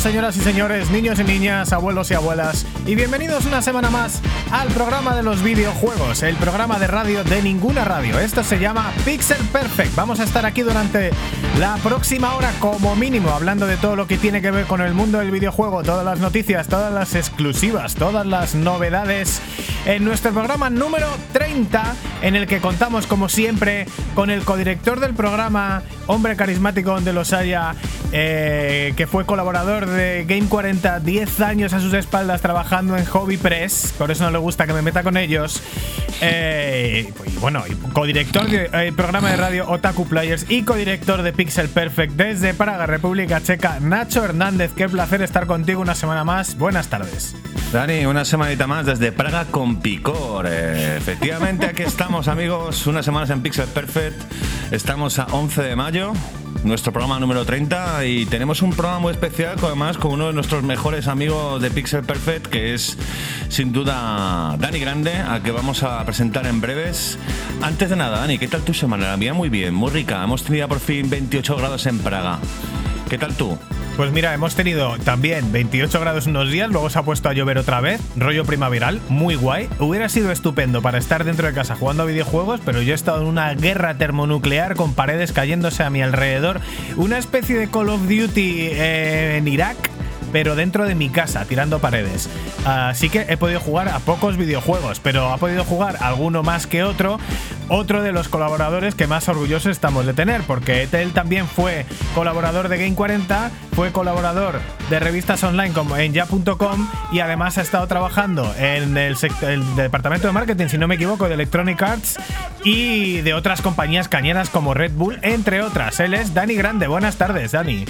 señoras y señores, niños y niñas, abuelos y abuelas, y bienvenidos una semana más al programa de los videojuegos, el programa de radio de ninguna radio. Esto se llama Pixel Perfect. Vamos a estar aquí durante la próxima hora como mínimo hablando de todo lo que tiene que ver con el mundo del videojuego, todas las noticias, todas las exclusivas, todas las novedades en nuestro programa número 30 en el que contamos como siempre con el codirector del programa, hombre carismático donde los haya, eh, que fue colaborador de Game 40, 10 años a sus espaldas trabajando en Hobby Press, por eso no le gusta que me meta con ellos. Eh, y bueno, y codirector del programa de radio Otaku Players y codirector de Pixel Perfect desde Praga, República Checa, Nacho Hernández. Qué placer estar contigo una semana más. Buenas tardes. Dani, una semanita más desde Praga con picor. Eh, efectivamente, aquí estamos, amigos. Unas semanas en Pixel Perfect. Estamos a 11 de mayo, nuestro programa número 30. Y tenemos un programa muy especial, además, con uno de nuestros mejores amigos de Pixel Perfect, que es sin duda Dani Grande, al que vamos a presentar en breves. Antes de nada, Dani, ¿qué tal tu semana? La mía muy bien, muy rica. Hemos tenido por fin 28 grados en Praga. ¿Qué tal tú? Pues mira, hemos tenido también 28 grados unos días, luego se ha puesto a llover otra vez, rollo primaveral, muy guay. Hubiera sido estupendo para estar dentro de casa jugando a videojuegos, pero yo he estado en una guerra termonuclear con paredes cayéndose a mi alrededor, una especie de Call of Duty eh, en Irak pero dentro de mi casa, tirando paredes. Así que he podido jugar a pocos videojuegos, pero ha podido jugar alguno más que otro. Otro de los colaboradores que más orgullosos estamos de tener, porque él también fue colaborador de Game 40, fue colaborador de revistas online como en ya.com y además ha estado trabajando en el, el, departamento de marketing, si no me equivoco, de Electronic Arts y de otras compañías cañeras como Red Bull, entre otras. Él es Dani Grande. Buenas tardes, Dani.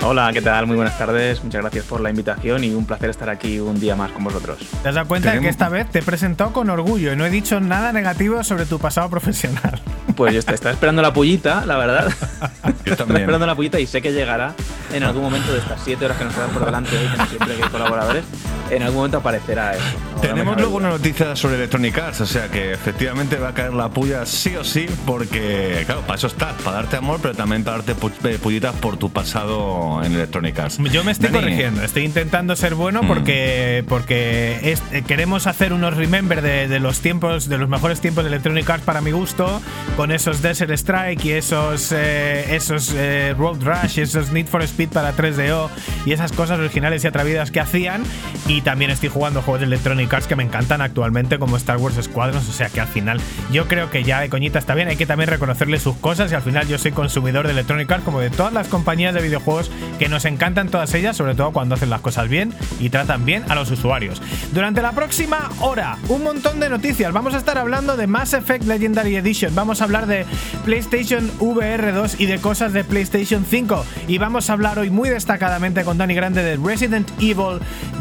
Hola, ¿qué tal? Muy buenas tardes. Muchas gracias por la invitación y un placer estar aquí un día más con vosotros. ¿Te has dado cuenta de que esta vez te he presentado con orgullo y no he dicho nada negativo sobre tu pasado profesional? Pues yo estaba esperando la pullita, la verdad. Yo también. esperando la pullita y sé que llegará en algún momento de estas siete horas que nos quedan por delante hoy, como siempre que hay colaboradores. En algún momento aparecerá eso. ¿no? Tenemos luego una noticia sobre Electronic Arts, o sea que efectivamente va a caer la puya sí o sí, porque, claro, para eso estás, para darte amor, pero también para darte pullitas por tu pasado en Electronic Arts. Yo me estoy Dani. corrigiendo, estoy intentando ser bueno porque, mm. porque es, queremos hacer unos remember de, de, los tiempos, de los mejores tiempos de Electronic Arts para mi gusto, con esos Desert Strike y esos, eh, esos eh, Road Rush, esos Need for Speed para 3DO y esas cosas originales y atrevidas que hacían. Y también estoy jugando juegos de Electronic Arts que me encantan actualmente, como Star Wars Squadrons. O sea que al final yo creo que ya de coñita está bien. Hay que también reconocerle sus cosas. Y al final yo soy consumidor de Electronic Arts, como de todas las compañías de videojuegos que nos encantan todas ellas, sobre todo cuando hacen las cosas bien y tratan bien a los usuarios. Durante la próxima hora, un montón de noticias. Vamos a estar hablando de Mass Effect Legendary Edition. Vamos a hablar de PlayStation VR 2 y de cosas de PlayStation 5. Y vamos a hablar hoy muy destacadamente con Dani Grande de Resident Evil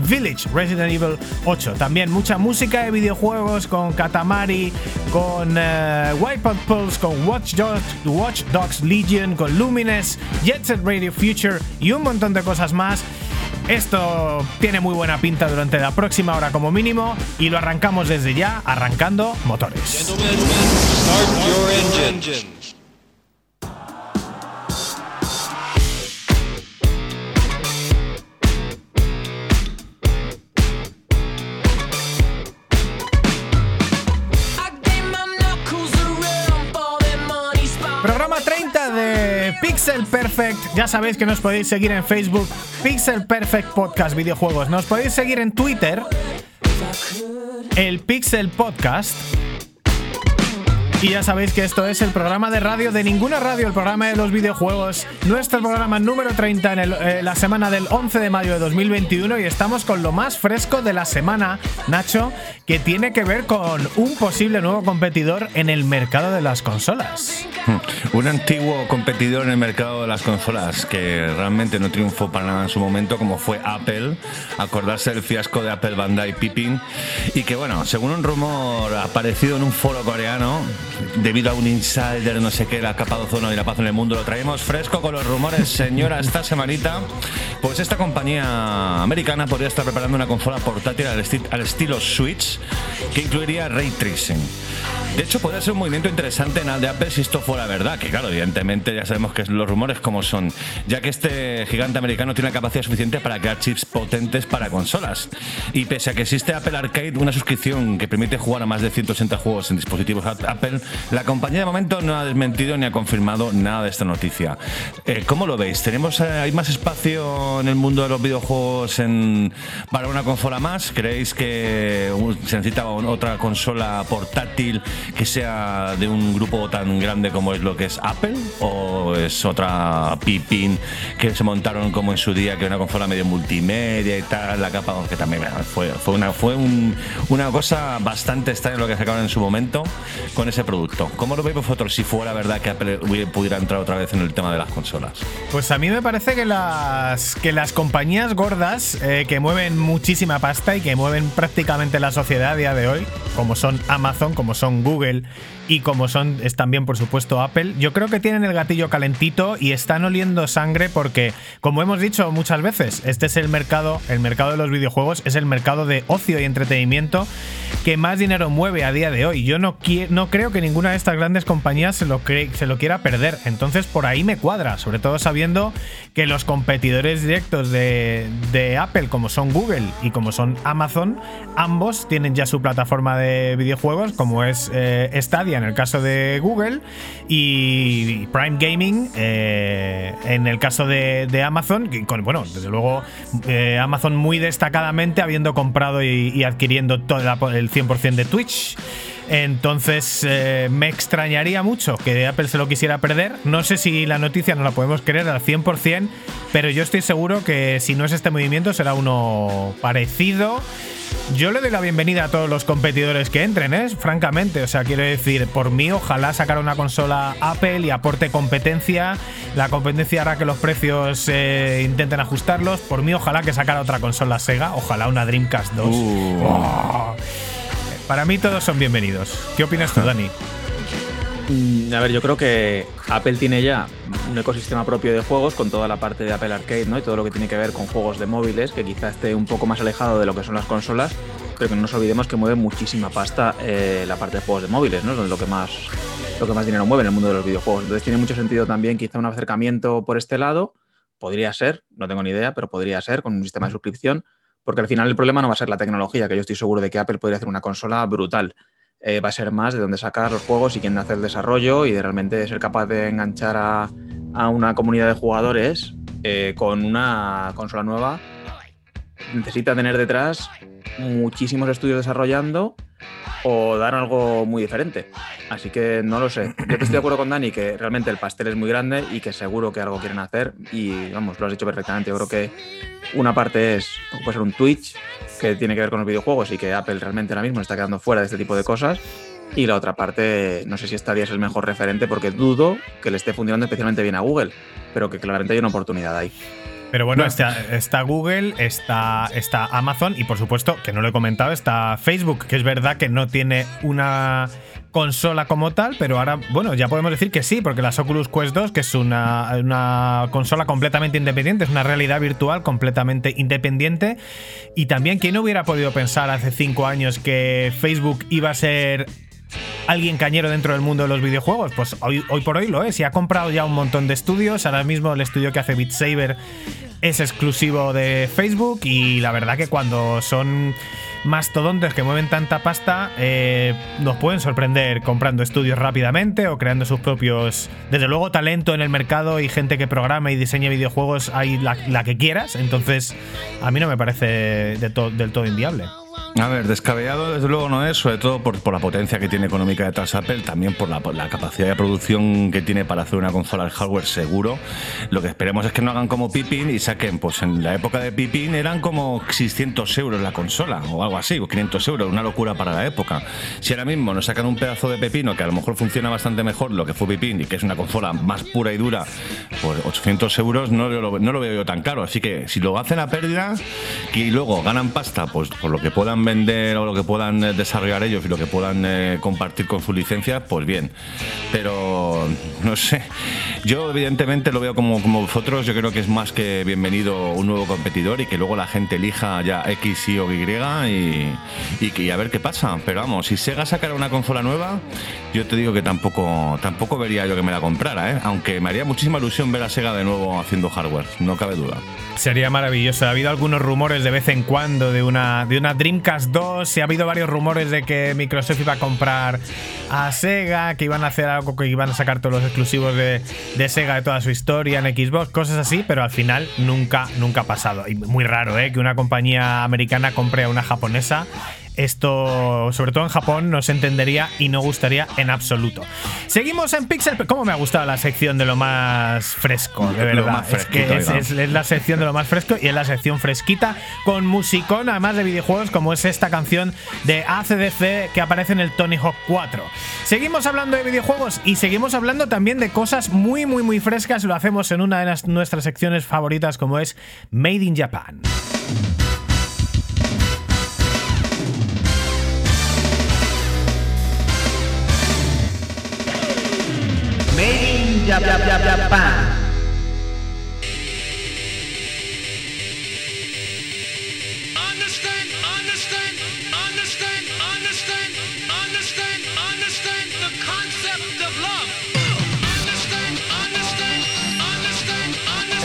Village, Resident Evil 8. También mucha música de videojuegos con Katamari, con uh, Wipeout Pulse, con Watch Dogs, Watch Dogs Legion, con Lumines, Jet Set Radio Future y un montón de cosas más. Esto tiene muy buena pinta durante la próxima hora como mínimo y lo arrancamos desde ya, arrancando motores. Pixel Perfect. Ya sabéis que nos podéis seguir en Facebook, Pixel Perfect Podcast Videojuegos. Nos podéis seguir en Twitter, el Pixel Podcast. Y ya sabéis que esto es el programa de radio de ninguna radio, el programa de los videojuegos, nuestro programa número 30 en eh, la semana del 11 de mayo de 2021 y estamos con lo más fresco de la semana, Nacho, que tiene que ver con un posible nuevo competidor en el mercado de las consolas. Un antiguo competidor en el mercado de las consolas que realmente no triunfó para nada en su momento, como fue Apple. Acordarse del fiasco de Apple Bandai Pippin. Y que, bueno, según un rumor aparecido en un foro coreano, debido a un insider, no sé qué, la capa de ozono la paz en el mundo, lo traemos fresco con los rumores, señora, esta semanita. Pues esta compañía americana podría estar preparando una consola portátil al estilo Switch que incluiría ray tracing. De hecho, podría ser un movimiento interesante en el de Apple si esto fuera verdad, que claro, evidentemente ya sabemos que los rumores como son, ya que este gigante americano tiene la capacidad suficiente para crear chips potentes para consolas. Y pese a que existe Apple Arcade, una suscripción que permite jugar a más de 180 juegos en dispositivos Apple, la compañía de momento no ha desmentido ni ha confirmado nada de esta noticia. Eh, ¿Cómo lo veis? ¿Tenemos, eh, ¿Hay más espacio en el mundo de los videojuegos en, para una consola más? ¿Creéis que se necesita otra consola portátil que sea de un grupo tan grande como es lo que es Apple? ¿O es otra pipín que se montaron como en su día, que una consola medio multimedia y tal, la capa, que también fue, fue, una, fue una cosa bastante extraña lo que sacaron en su momento con ese producto? ¿Cómo lo veis vosotros si fuera verdad que Apple pudiera entrar otra vez en el tema de las consolas? Pues a mí me parece que las, que las compañías gordas eh, que mueven muchísima pasta y que mueven prácticamente la sociedad a día de hoy, como son Amazon, como son Google y como son es también por supuesto Apple, yo creo que tienen el gatillo calentito y están oliendo sangre porque como hemos dicho muchas veces, este es el mercado, el mercado de los videojuegos es el mercado de ocio y entretenimiento que más dinero mueve a día de hoy. Yo no, no creo que ninguna de estas grandes compañías se lo, se lo quiera perder, entonces por ahí me cuadra, sobre todo sabiendo que los competidores directos de, de Apple como son Google y como son Amazon, ambos tienen ya su plataforma de videojuegos como es eh, Stadia en el caso de Google y Prime Gaming eh, en el caso de, Amazon. bueno, desde luego eh, Amazon muy destacadamente habiendo comprado y, adquiriendo todo el 100% de Twitch. Entonces eh, me extrañaría mucho que Apple se lo quisiera perder. No sé si la noticia no la podemos creer al 100%, pero yo estoy seguro que si no es este movimiento será uno parecido. Yo le doy la bienvenida a todos los competidores que entren, ¿eh? francamente. O sea, quiero decir, por mí, ojalá sacar una consola Apple y aporte competencia. La competencia hará que los precios eh, intenten ajustarlos. Por mí, ojalá que sacara otra consola Sega. Ojalá una Dreamcast 2. Uh. Para mí, todos son bienvenidos. ¿Qué opinas tú, Dani? Mm, a ver, yo creo que Apple tiene ya un ecosistema propio de juegos con toda la parte de Apple Arcade, ¿no? Y todo lo que tiene que ver con juegos de móviles, que quizá esté un poco más alejado de lo que son las consolas, pero que no nos olvidemos que mueve muchísima pasta eh, la parte de juegos de móviles, ¿no? Es lo que más lo que más dinero mueve en el mundo de los videojuegos. Entonces tiene mucho sentido también quizá un acercamiento por este lado. Podría ser, no tengo ni idea, pero podría ser con un sistema de suscripción, porque al final el problema no va a ser la tecnología, que yo estoy seguro de que Apple podría hacer una consola brutal. Eh, va a ser más de dónde sacar los juegos y quién hace el desarrollo y de realmente ser capaz de enganchar a, una comunidad de jugadores eh, con una consola nueva. Necesita tener detrás muchísimos estudios desarrollando o dar algo muy diferente. Así que no lo sé. Yo estoy de acuerdo con Dani que realmente el pastel es muy grande y que seguro que algo quieren hacer. Y vamos, lo has dicho perfectamente. Yo creo que una parte es, puede ser un Twitch que tiene que ver con los videojuegos y que Apple realmente ahora mismo está quedando fuera de este tipo de cosas. Y la otra parte, no sé si Stadia es el mejor referente porque dudo que le esté funcionando especialmente bien a Google, pero que claramente hay una oportunidad ahí. Pero bueno, está, Google, está, está Amazon y por supuesto, que no lo he comentado, está Facebook, que es verdad que no tiene una consola como tal, pero ahora, bueno, ya podemos decir que sí, porque la Oculus Quest 2, que es una, una consola completamente independiente, es una realidad virtual completamente independiente. Y también, ¿quién hubiera podido pensar hace cinco años que Facebook iba a ser alguien cañero dentro del mundo de los videojuegos? Pues hoy, hoy por hoy lo es y ha comprado ya un montón de estudios. Ahora mismo el estudio que hace Beat Saber es exclusivo de Facebook y la verdad que cuando son mastodontes que mueven tanta pasta eh, nos pueden sorprender comprando estudios rápidamente o creando sus propios. Desde luego, talento en el mercado y gente que programa y diseña videojuegos hay la, que quieras. Entonces, a mí no me parece del todo inviable. A ver, descabellado desde luego no es, sobre todo por, la potencia que tiene económica detrás Apple, también por la, capacidad de producción que tiene para hacer una consola de hardware seguro. Lo que esperemos es que no hagan como Pippin y saquen, pues en la época de Pippin eran como 600 euros la consola o algo así, o 500 euros, una locura para la época. Si ahora mismo nos sacan un pedazo de pepino que a lo mejor funciona bastante mejor lo que fue Pippin y que es una consola más pura y dura, pues 800 euros no lo, no lo veo yo tan caro. Así que si lo hacen a pérdida y luego ganan pasta, pues por lo que puedan vender o lo que puedan eh, desarrollar ellos y lo que puedan eh, compartir con su licencia, pues bien. Pero no sé. Yo evidentemente lo veo como, como vosotros, yo creo que es más que bienvenido un nuevo competidor y que luego la gente elija ya X, Y o Y y, y, a ver qué pasa. Pero vamos, si Sega sacara una consola nueva, yo te digo que tampoco, tampoco vería yo que me la comprara, ¿eh? aunque me haría muchísima ilusión ver a Sega de nuevo haciendo hardware, no cabe duda. Sería maravilloso. Ha habido algunos rumores de vez en cuando de una, de una Dreamcast 2. Y ha habido varios rumores de que Microsoft iba a comprar a Sega, que iban a hacer algo, que iban a sacar todos los exclusivos de, de Sega de toda su historia en Xbox, cosas así, pero al final nunca, nunca ha pasado. Y muy raro, ¿eh? Que una compañía americana compre a una japonesa esto, sobre todo en Japón, no se entendería y no gustaría en absoluto. Seguimos en Pixel. ¿Cómo me ha gustado la sección de lo más fresco? De verdad. es que es, la sección de lo más fresco y es la sección fresquita con musicón, además de videojuegos, como es esta canción de ACDC que aparece en el Tony Hawk 4. Seguimos hablando de videojuegos y seguimos hablando también de cosas muy, muy, muy frescas. Lo hacemos en una de nuestras secciones favoritas, como es Made in Japan.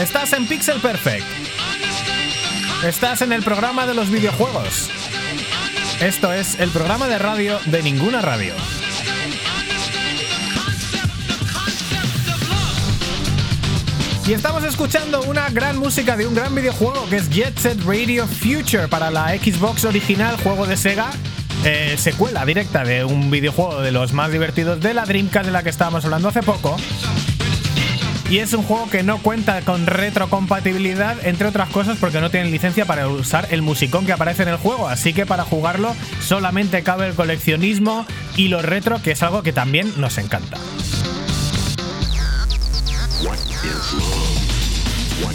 Estás en Pixel Perfect. Estás en el programa de los videojuegos. Esto es el programa de radio de ninguna radio. Y estamos escuchando una gran música de un gran videojuego que es Jet Set Radio Future para la Xbox original, juego de Sega. Eh, secuela directa de un videojuego de los más divertidos de la Dreamcast de la que estábamos hablando hace poco. Y es un juego que no cuenta con retrocompatibilidad, entre otras cosas porque no tiene licencia para usar el musicón que aparece en el juego. Así que para jugarlo solamente cabe el coleccionismo y lo retro, que es algo que también nos encanta.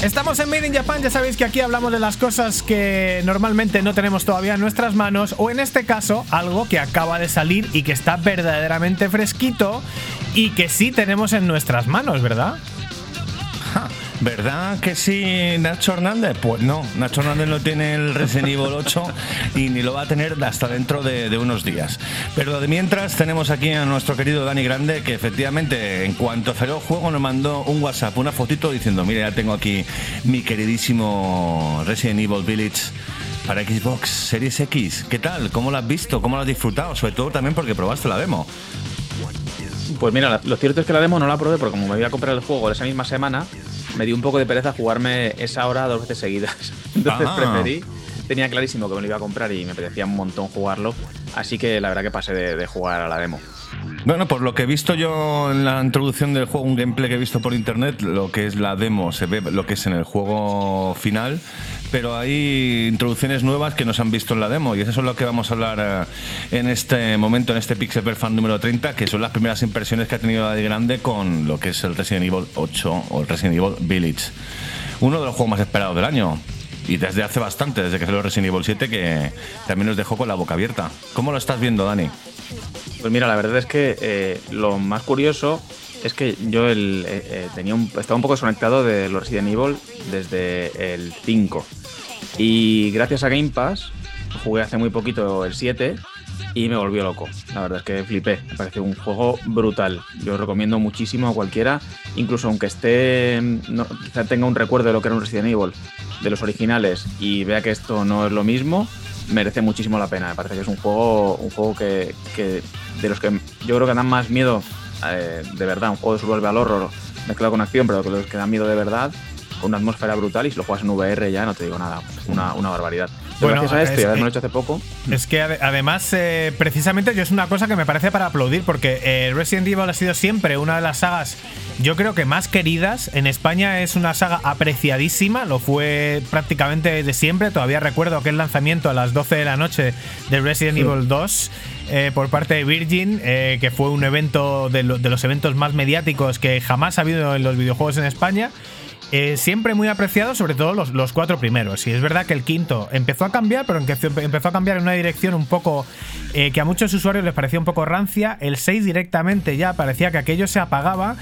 Estamos en Made in Japan, ya sabéis que aquí hablamos de las cosas que normalmente no tenemos todavía en nuestras manos, o en este caso, algo que acaba de salir y que está verdaderamente fresquito y que sí tenemos en nuestras manos, ¿verdad? ¿Verdad que sí, Nacho Hernández? Pues no, Nacho Hernández no tiene el Resident Evil 8 y ni lo va a tener hasta dentro de, unos días. Pero de mientras tenemos aquí a nuestro querido Dani Grande que efectivamente en cuanto salió el juego nos mandó un WhatsApp, una fotito diciendo, mire, ya tengo aquí mi queridísimo Resident Evil Village para Xbox Series X. ¿Qué tal? ¿Cómo lo has visto? ¿Cómo lo has disfrutado? Sobre todo también porque probaste la demo. Pues mira, lo cierto es que la demo no la probé porque como me iba a comprar el juego esa misma semana, me dio un poco de pereza jugarme esa hora dos veces seguidas. Entonces preferí, tenía clarísimo que me lo iba a comprar y me apetecía un montón jugarlo, así que la verdad que pasé de, jugar a la demo. Bueno, por lo que he visto yo en la introducción del juego, un gameplay que he visto por internet, lo que es la demo, se ve lo que es en el juego final pero hay introducciones nuevas que nos han visto en la demo y eso es lo que vamos a hablar eh, en este momento, en este Pixel Per Fan número 30, que son las primeras impresiones que ha tenido grande con lo que es el Resident Evil 8 o el Resident Evil Village. Uno de los juegos más esperados del año. Y desde hace bastante, desde que salió Resident Evil 7, que también nos dejó con la boca abierta. ¿Cómo lo estás viendo, Dani? Pues mira, la verdad es que eh, lo más curioso es que yo eh, eh, tenía estaba un poco desconectado de los Resident Evil desde el 5. Y gracias a Game Pass jugué hace muy poquito el 7 y me volvió loco. La verdad es que flipé. Me parece un juego brutal. Yo recomiendo muchísimo a cualquiera, incluso aunque esté, quizá tenga un recuerdo de lo que era un Resident Evil, de los originales, y vea que esto no es lo mismo, merece muchísimo la pena. Me parece que es un juego, un juego que, que de los que yo creo que dan más miedo eh, de verdad, un juego de survival al horror mezclado con acción, pero que los que dan miedo de verdad, con una atmósfera brutal y si lo juegas en VR ya no te digo nada, una, una barbaridad. Bueno, gracias a esto y haberme hecho hace poco. Es que además, eh, precisamente yo es una cosa que me parece para aplaudir, porque eh, Resident Evil ha sido siempre una de las sagas, yo creo que más queridas. En España es una saga apreciadísima, lo fue prácticamente desde siempre. Todavía recuerdo aquel lanzamiento a las 12 de la noche de Resident Evil 2. Eh, por parte de Virgin, que fue un evento de, los eventos más mediáticos que jamás ha habido en los videojuegos en España. eh, siempre muy apreciado, sobre todo los, cuatro primeros. Y es verdad que el quinto empezó a cambiar, pero empezó a cambiar en una dirección un poco eh, que a muchos usuarios les parecía un poco rancia. El 6 directamente ya parecía que aquello se apagaba.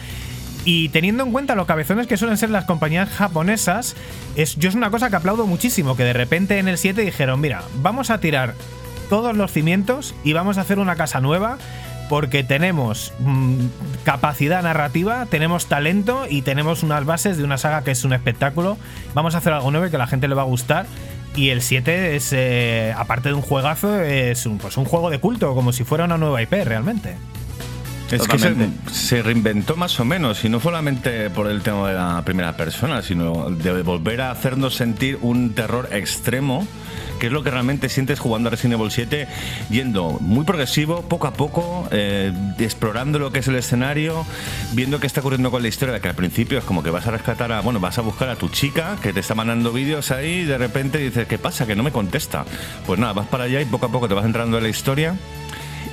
Y teniendo en cuenta los cabezones que suelen ser las compañías japonesas, es, yo es una cosa que aplaudo muchísimo, que de repente en el 7 dijeron, mira, vamos a tirar todos los cimientos y vamos a hacer una casa nueva porque tenemos mm, capacidad narrativa, tenemos talento y tenemos unas bases de una saga que es un espectáculo. Vamos a hacer algo nuevo que a la gente le va a gustar. Y el 7 es, eh, aparte de un juegazo, es pues un juego de culto, como si fuera una nueva IP realmente. Es que se, reinventó más o menos, y no solamente por el tema de la primera persona, sino de volver a hacernos sentir un terror extremo que es lo que realmente sientes jugando a Resident Evil 7, yendo muy progresivo, poco a poco, eh, explorando lo que es el escenario, viendo qué está ocurriendo con la historia, que al principio es como que vas a rescatar a, bueno, vas a buscar a tu chica que te está mandando vídeos ahí y de repente dices, ¿qué pasa? Que no me contesta. Pues nada, vas para allá y poco a poco te vas entrando en la historia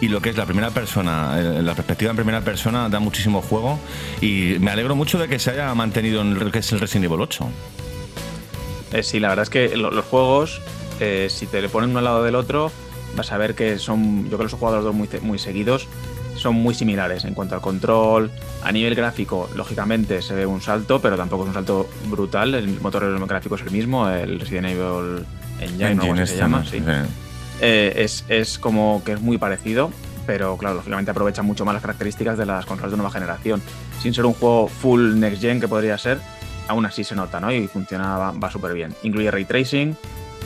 y lo que es la primera persona, eh, la perspectiva en primera persona da muchísimo juego y me alegro mucho de que se haya mantenido en lo que es el Resident Evil 8. Eh, sí, la verdad es que los juegos eh, si te le ponen uno al lado del otro, vas a ver que son, yo creo que los he jugado los dos muy, muy seguidos, son muy similares en cuanto al control. A nivel gráfico, lógicamente se ve un salto, pero tampoco es un salto brutal. El motor gráfico es el mismo, el Resident Evil Engine, se llama. Eh, es, es como que es muy parecido, pero claro, lógicamente aprovecha mucho más las características de las consolas de nueva generación. Sin ser un juego full next gen que podría ser, aún así se nota, ¿no? Y funciona, va, va súper bien. Incluye ray tracing,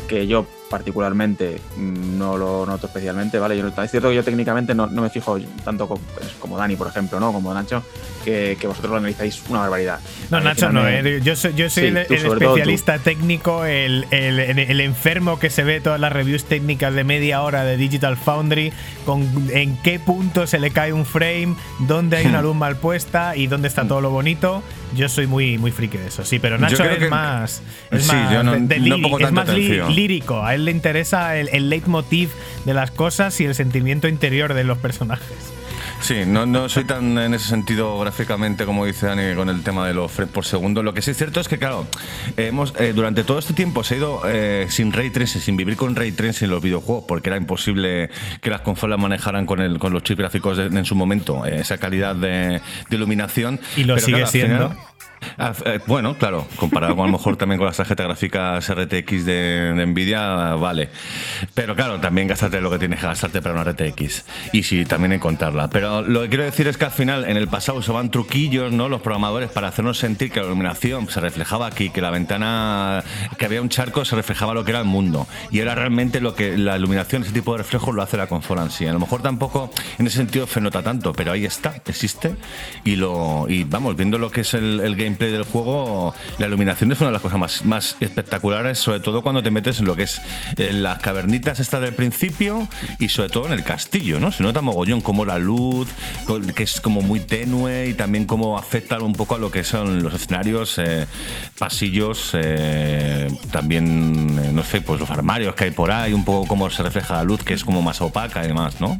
que yo particularmente mm, no lo noto especialmente, ¿vale? Yo, es cierto que yo técnicamente no, me fijo tanto pues, como, Dani, por ejemplo, ¿no? Como Nacho, que, vosotros lo analizáis una barbaridad. No, Nacho no, ¿eh? yo soy, yo soy el, especialista técnico, el, el, enfermo que se ve todas las reviews técnicas de media hora de Digital Foundry, con en qué punto se le cae un frame, dónde hay una luz mal puesta y dónde está todo lo bonito. Yo soy muy, muy friki de eso, sí, pero Nacho es más, es más, es más lírico él le interesa el, leitmotiv de las cosas y el sentimiento interior de los personajes. Sí, no, no soy tan en ese sentido gráficamente como dice Dani con el tema de los frames por segundo. Lo que sí es cierto es que, claro, hemos eh, durante todo este tiempo se ha ido eh, sin ray tracing, sin vivir con ray tracing en los videojuegos, porque era imposible que las consolas manejaran con, el, con los chips gráficos en su momento eh, esa calidad de, iluminación. Y lo sigue siendo. Eh, bueno, claro, comparado con a lo mejor también con las tarjetas gráficas RTX de, Nvidia, vale. Pero claro, también gastarte lo que tienes que gastarte para una RTX. Y sí, también encontrarla. Pero lo que quiero decir es que al final, en el pasado usaban truquillos, ¿no? Los programadores para hacernos sentir que la iluminación se reflejaba aquí, que la ventana, que había un charco, se reflejaba lo que era el mundo. Y era realmente lo que la iluminación, ese tipo de reflejos, lo hace la consola. A lo mejor tampoco en ese sentido se nota tanto, pero ahí está, existe. Y lo y vamos, viendo lo que es el, el gameplay del juego, la iluminación es una de las cosas más, más espectaculares, sobre todo cuando te metes en lo que es las cavernitas estas del principio y sobre todo en el castillo, ¿no? Se nota mogollón como la luz, que es como muy tenue y también cómo afecta un poco a lo que son los escenarios, eh, pasillos, eh, también, eh, no sé, pues los armarios que hay por ahí, un poco cómo se refleja la luz, que es como más opaca y demás, ¿no?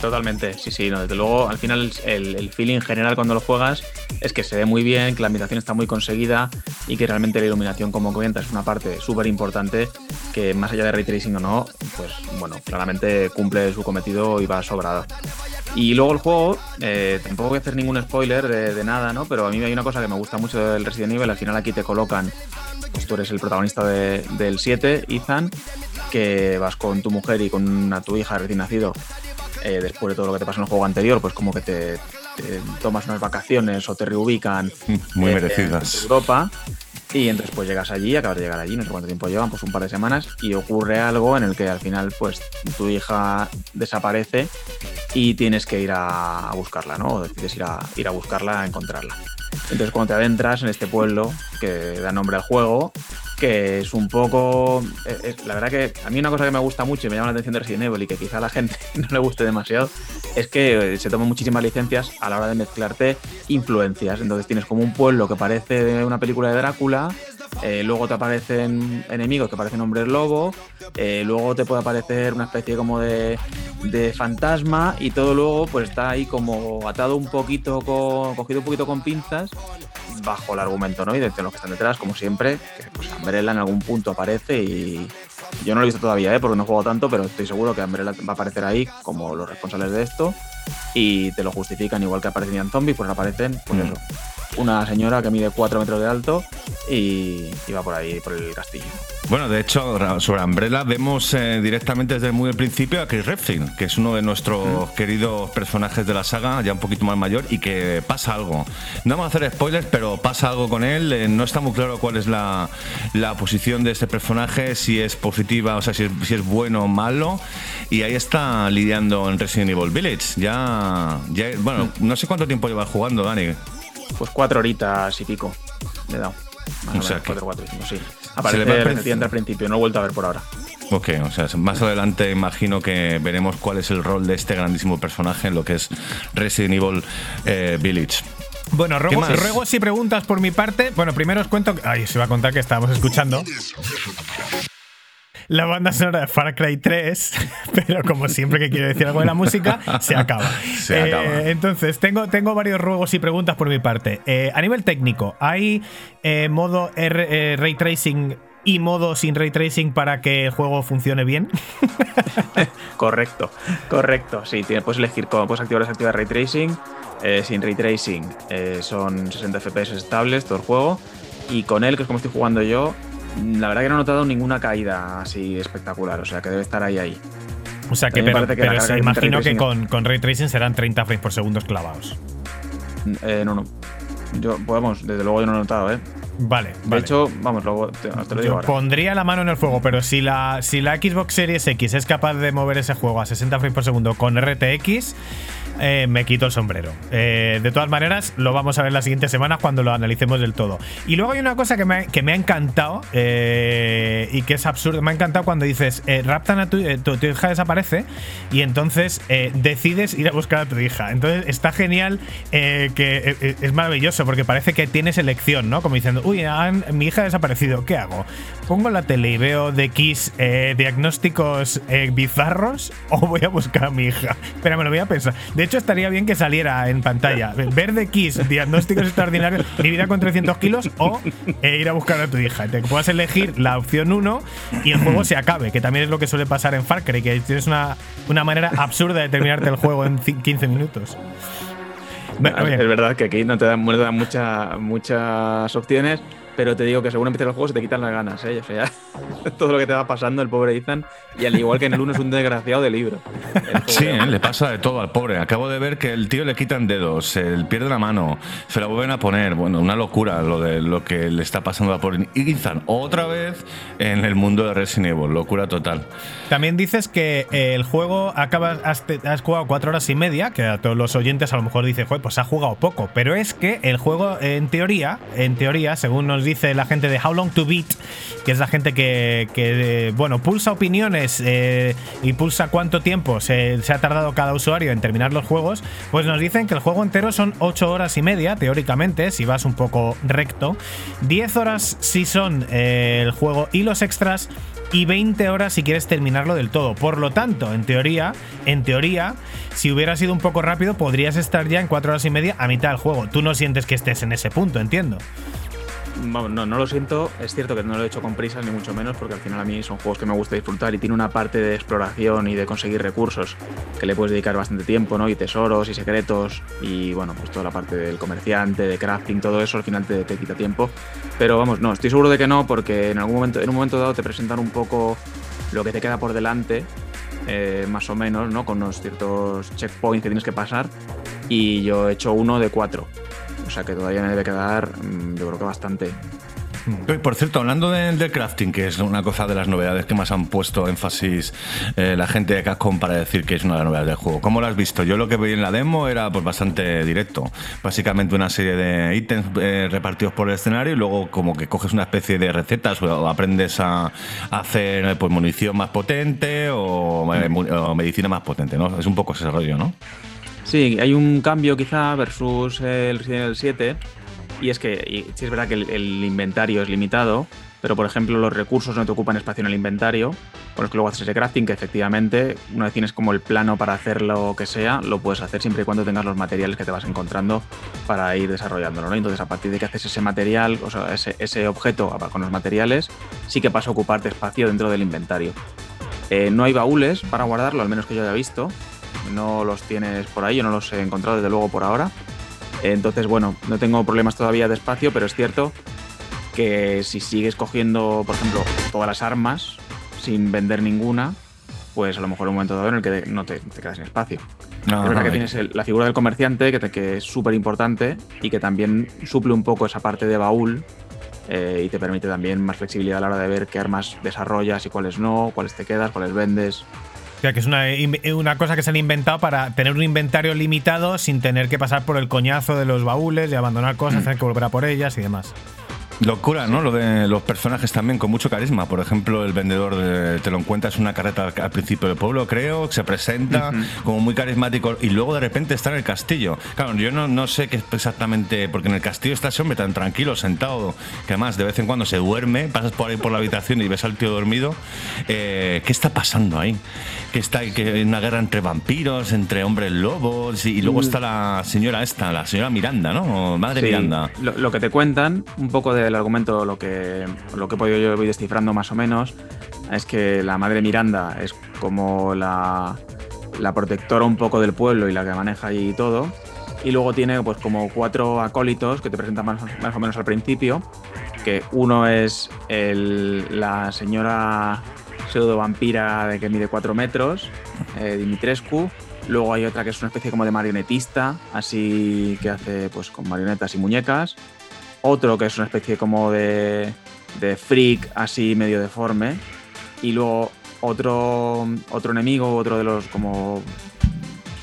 Totalmente, sí, sí, no, desde luego al final el, el, feeling general cuando lo juegas es que se ve muy bien, que la ambientación está muy conseguida y que realmente la iluminación, como comentas, es una parte súper importante que más allá de ray tracing o no, pues bueno, claramente cumple su cometido y va sobrado. Y luego el juego, eh, tampoco voy a hacer ningún spoiler de, nada, ¿no? Pero a mí hay una cosa que me gusta mucho del Resident Evil, al final aquí te colocan, pues tú eres el protagonista del 7, Ethan, que vas con tu mujer y con tu hija recién nacido eh, después de todo lo que te pasó en el juego anterior, pues como que te, tomas unas vacaciones o te reubican muy eh, merecidas en Europa y entonces pues llegas allí, acabas de llegar allí, no sé cuánto tiempo llevan, pues un par de semanas y ocurre algo en el que al final pues tu hija desaparece y tienes que ir a, buscarla, ¿no? O decides ir a, ir a buscarla, a encontrarla. Entonces cuando te adentras en este pueblo que da nombre al juego, que es un poco. Eh, eh, la verdad que a mí una cosa que me gusta mucho y me llama la atención de Resident Evil y que quizá a la gente no le guste demasiado es que eh, se toman muchísimas licencias a la hora de mezclarte influencias. Entonces tienes como un pueblo que parece una película de Drácula, eh, luego te aparecen enemigos que parecen hombres lobo, eh, luego te puede aparecer una especie como de, de, fantasma y todo luego pues está ahí como atado un poquito, con, cogido un poquito con pinzas bajo el argumento, ¿no? Y de los que están detrás, como siempre, que pues Umbrella en algún punto aparece y yo no lo he visto todavía, ¿eh? porque no juego tanto, pero estoy seguro que Umbrella va a aparecer ahí como los responsables de esto y te lo justifican igual que aparecían zombies, pues aparecen, pues mm. eso, una señora que mide 4 metros de alto y, va por ahí, por el castillo. Bueno, de hecho, sobre Umbrella vemos eh, directamente desde muy el principio a Chris Redfield, que es uno de nuestros mm. queridos personajes de la saga, ya un poquito más mayor, y que pasa algo. No vamos a hacer spoilers, pero pasa algo con él. Eh, no está muy claro cuál es la, posición de este personaje, si es positiva, o sea, si es, si es bueno o malo. Y ahí está lidiando en Resident Evil Village. Ya, ya bueno, mm. no sé cuánto tiempo lleva jugando, Dani. Pues cuatro horitas y pico le he dado. o sea, cuatro, cuatro, cinco, sí. Aparece al principio, no he vuelto a ver por ahora. Ok, o sea, más adelante imagino que veremos cuál es el rol de este grandísimo personaje en lo que es Resident Evil eh, Village. Bueno, ruegos y preguntas por mi parte. Bueno, primero os cuento. Ay, se va a contar que estábamos escuchando la banda sonora de Far Cry 3, pero como siempre que quiero decir algo de la música, se acaba. Se acaba. Eh, entonces, tengo, tengo varios ruegos y preguntas por mi parte. Eh, a nivel técnico, ¿hay eh, modo ray tracing y modo sin ray tracing para que el juego funcione bien? correcto, correcto. Sí, puedes elegir cómo puedes activar o desactivar ray tracing. sin ray tracing son 60 FPS estables todo el juego. Y con él, que es como estoy jugando yo, la verdad que no he notado ninguna caída así espectacular, o sea que debe estar ahí ahí. O sea que, pero, imagino que con, con, Ray Tracing serán 30 frames por segundo clavados. Eh, no, no. Yo, pues desde luego yo no lo he notado, ¿eh? Vale, De hecho, vamos, luego te, lo digo ahora. Pondría la mano en el fuego, pero si la, si la Xbox Series X es capaz de mover ese juego a 60 frames por segundo con RTX, eh, me quito el sombrero. Eh, de todas maneras, lo vamos a ver la siguiente semana cuando lo analicemos del todo. Y luego hay una cosa que me, que me ha encantado eh, y que es absurdo. Me ha encantado cuando dices, raptan a tu, tu, hija desaparece y entonces decides ir a buscar a tu hija. Entonces está genial que es maravilloso porque parece que tienes elección, ¿no? Como diciendo, uy, mi hija ha desaparecido, ¿qué hago? ¿Pongo la tele y veo de X diagnósticos bizarros o voy a buscar a mi hija? Pero me lo voy a pensar. De hecho, estaría bien que saliera en pantalla. Verde Kiss, diagnósticos extraordinarios, mi vida con 300 kilos o eh, ir a buscar a tu hija. Te puedas elegir la opción 1 y el juego se acabe, que también es lo que suele pasar en Far Cry, que tienes una, una manera absurda de terminarte el juego en 15 minutos. es verdad que aquí no te dan, no te dan muchas opciones pero te digo que según empieza el juego se te quitan las ganas, ¿eh? O sea, todo lo que te va pasando el pobre Ethan, y al igual que en el 1 es un desgraciado de libro. Sí, ¿eh? le pasa de todo al pobre. Acabo de ver que el tío le quitan dedos, él pierde la mano, se la vuelven a poner. Bueno, una locura lo de lo que le está pasando al pobre Ethan. Otra vez en el mundo de Resident Evil, locura total. También dices que eh, el juego acabas, has, has, jugado cuatro horas y media, que a todos los oyentes a lo mejor dicen, pues ha jugado poco, pero es que el juego en teoría, en teoría, según nos dice la gente de How Long to Beat, que es la gente que, bueno, pulsa opiniones eh, y pulsa cuánto tiempo se, ha tardado cada usuario en terminar los juegos, pues nos dicen que el juego entero son 8 horas y media, teóricamente, si vas un poco recto. 10 horas si son eh, el juego y los extras y 20 horas si quieres terminarlo del todo. Por lo tanto, en teoría, en teoría, si hubiera sido un poco rápido, podrías estar ya en 4 horas y media a mitad del juego. Tú no sientes que estés en ese punto, entiendo no, no lo siento. Es cierto que no lo he hecho con prisas, ni mucho menos, porque al final a mí son juegos que me gusta disfrutar y tiene una parte de exploración y de conseguir recursos que le puedes dedicar bastante tiempo, ¿no? Y tesoros y secretos y, bueno, pues toda la parte del comerciante, de crafting, todo eso al final te, quita tiempo. Pero vamos, no, estoy seguro de que no, porque en algún momento, en un momento dado te presentan un poco lo que te queda por delante, eh, más o menos, ¿no? Con unos ciertos checkpoints que tienes que pasar. Y yo he hecho uno de cuatro. O sea que todavía me debe quedar, mm, yo creo que bastante. Por cierto, hablando del crafting, que es una cosa de las novedades que más han puesto énfasis eh, la gente de Capcom para decir que es una de las novedades del juego. ¿Cómo lo has visto? Yo lo que vi en la demo era pues bastante directo. Básicamente una serie de ítems eh, repartidos por el escenario y luego como que coges una especie de recetas o aprendes a, hacer pues, munición más potente o, eh, o medicina más potente, ¿no? Es un poco ese rollo, ¿no? Sí, hay un cambio quizá versus el Resident Evil 7 Y es que sí es verdad que el, inventario es limitado, pero por ejemplo los recursos no te ocupan espacio en el inventario, con los que luego haces ese crafting, que efectivamente una vez tienes como el plano para hacer lo que sea, lo puedes hacer siempre y cuando tengas los materiales que te vas encontrando para ir desarrollándolo. ¿no? Entonces a partir de que haces ese material, o sea, ese, objeto con los materiales, sí que pasa a ocuparte espacio dentro del inventario. Eh, no hay baúles para guardarlo, al menos que yo haya visto. No los tienes por ahí, yo no los he encontrado desde luego por ahora. Entonces, bueno, no tengo problemas todavía de espacio, pero es cierto que si sigues cogiendo, por ejemplo, todas las armas sin vender ninguna, pues a lo mejor un momento dado en el que no te, quedas sin espacio. es verdad que tienes la figura del comerciante, que, que es súper importante y que también suple un poco esa parte de baúl eh, y te permite también más flexibilidad a la hora de ver qué armas desarrollas y cuáles no, cuáles te quedas, cuáles vendes. Sea, que es una, una, cosa que se han inventado para tener un inventario limitado sin tener que pasar por el coñazo de los baúles y abandonar cosas, mm. tener que volver a por ellas y demás. Locura, ¿no? Lo de los personajes también con mucho carisma. Por ejemplo, el vendedor de, te lo encuentras una carreta al, principio del pueblo, creo, se presenta como muy carismático y luego de repente está en el castillo. Claro, yo no, no sé qué exactamente, porque en el castillo está ese hombre tan tranquilo, sentado, que además de vez en cuando se duerme, pasas por ahí por la habitación y ves al tío dormido. Eh, ¿Qué está pasando ahí? Que está que hay una guerra entre vampiros, entre hombres lobos y, luego mm. está la señora esta, la señora Miranda, ¿no? Madre Miranda. Lo, lo que te cuentan, un poco de el argumento, lo que, lo que he podido yo ir descifrando más o menos, es que la madre Miranda es como la, la protectora un poco del pueblo y la que maneja y todo. Y luego tiene pues como cuatro acólitos que te presentan más, o menos al principio. Que uno es el, la señora pseudo vampira de que mide cuatro metros, eh, Dimitrescu. Luego hay otra que es una especie como de marionetista, así que hace pues con marionetas y muñecas otro que es una especie como de, de freak así medio deforme, y luego otro, otro enemigo, otro de los como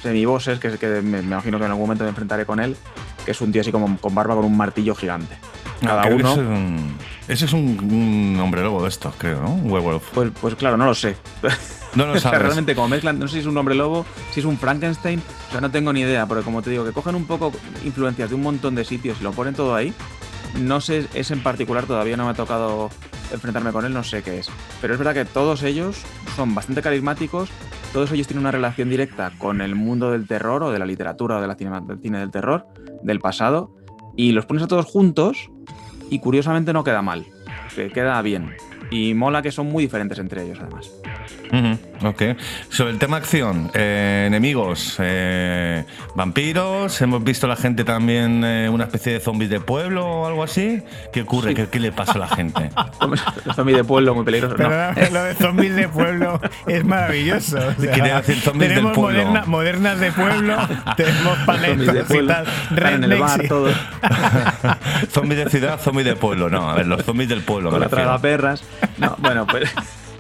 semibosses, que, que me, imagino que en algún momento me enfrentaré con él, que es un tío así como con barba con un martillo gigante. Cada uno. Ese es, un, hombre lobo de estos, creo, ¿no? Un werewolf. Pues, pues claro, no lo sé. No lo sabes. Realmente, como mezclan, no sé si es un hombre lobo, si es un Frankenstein, o sea, no tengo ni idea, porque como te digo, que cogen un poco influencias de un montón de sitios y lo ponen todo ahí, no sé, es en particular, todavía no me ha tocado enfrentarme con él, no sé qué es. Pero es verdad que todos ellos son bastante carismáticos, todos ellos tienen una relación directa con el mundo del terror o de la literatura o de la del cine del terror del pasado, y los pones a todos juntos y curiosamente no queda mal, que queda bien. Y mola que son muy diferentes entre ellos además ok. Sobre el tema acción, eh, enemigos, eh, vampiros, hemos visto a la gente también eh, una especie de zombies de pueblo o algo así. ¿Qué ocurre? ¿Qué, le pasa a la gente? Los zombies de pueblo muy peligrosos. Pero lo de zombies de pueblo es maravilloso. tenemos modernas de pueblo, tenemos paletas y tal. En el bar, todo. zombies de ciudad, zombies de pueblo. No, a ver, los zombies del pueblo. Con la perras. No, bueno, pues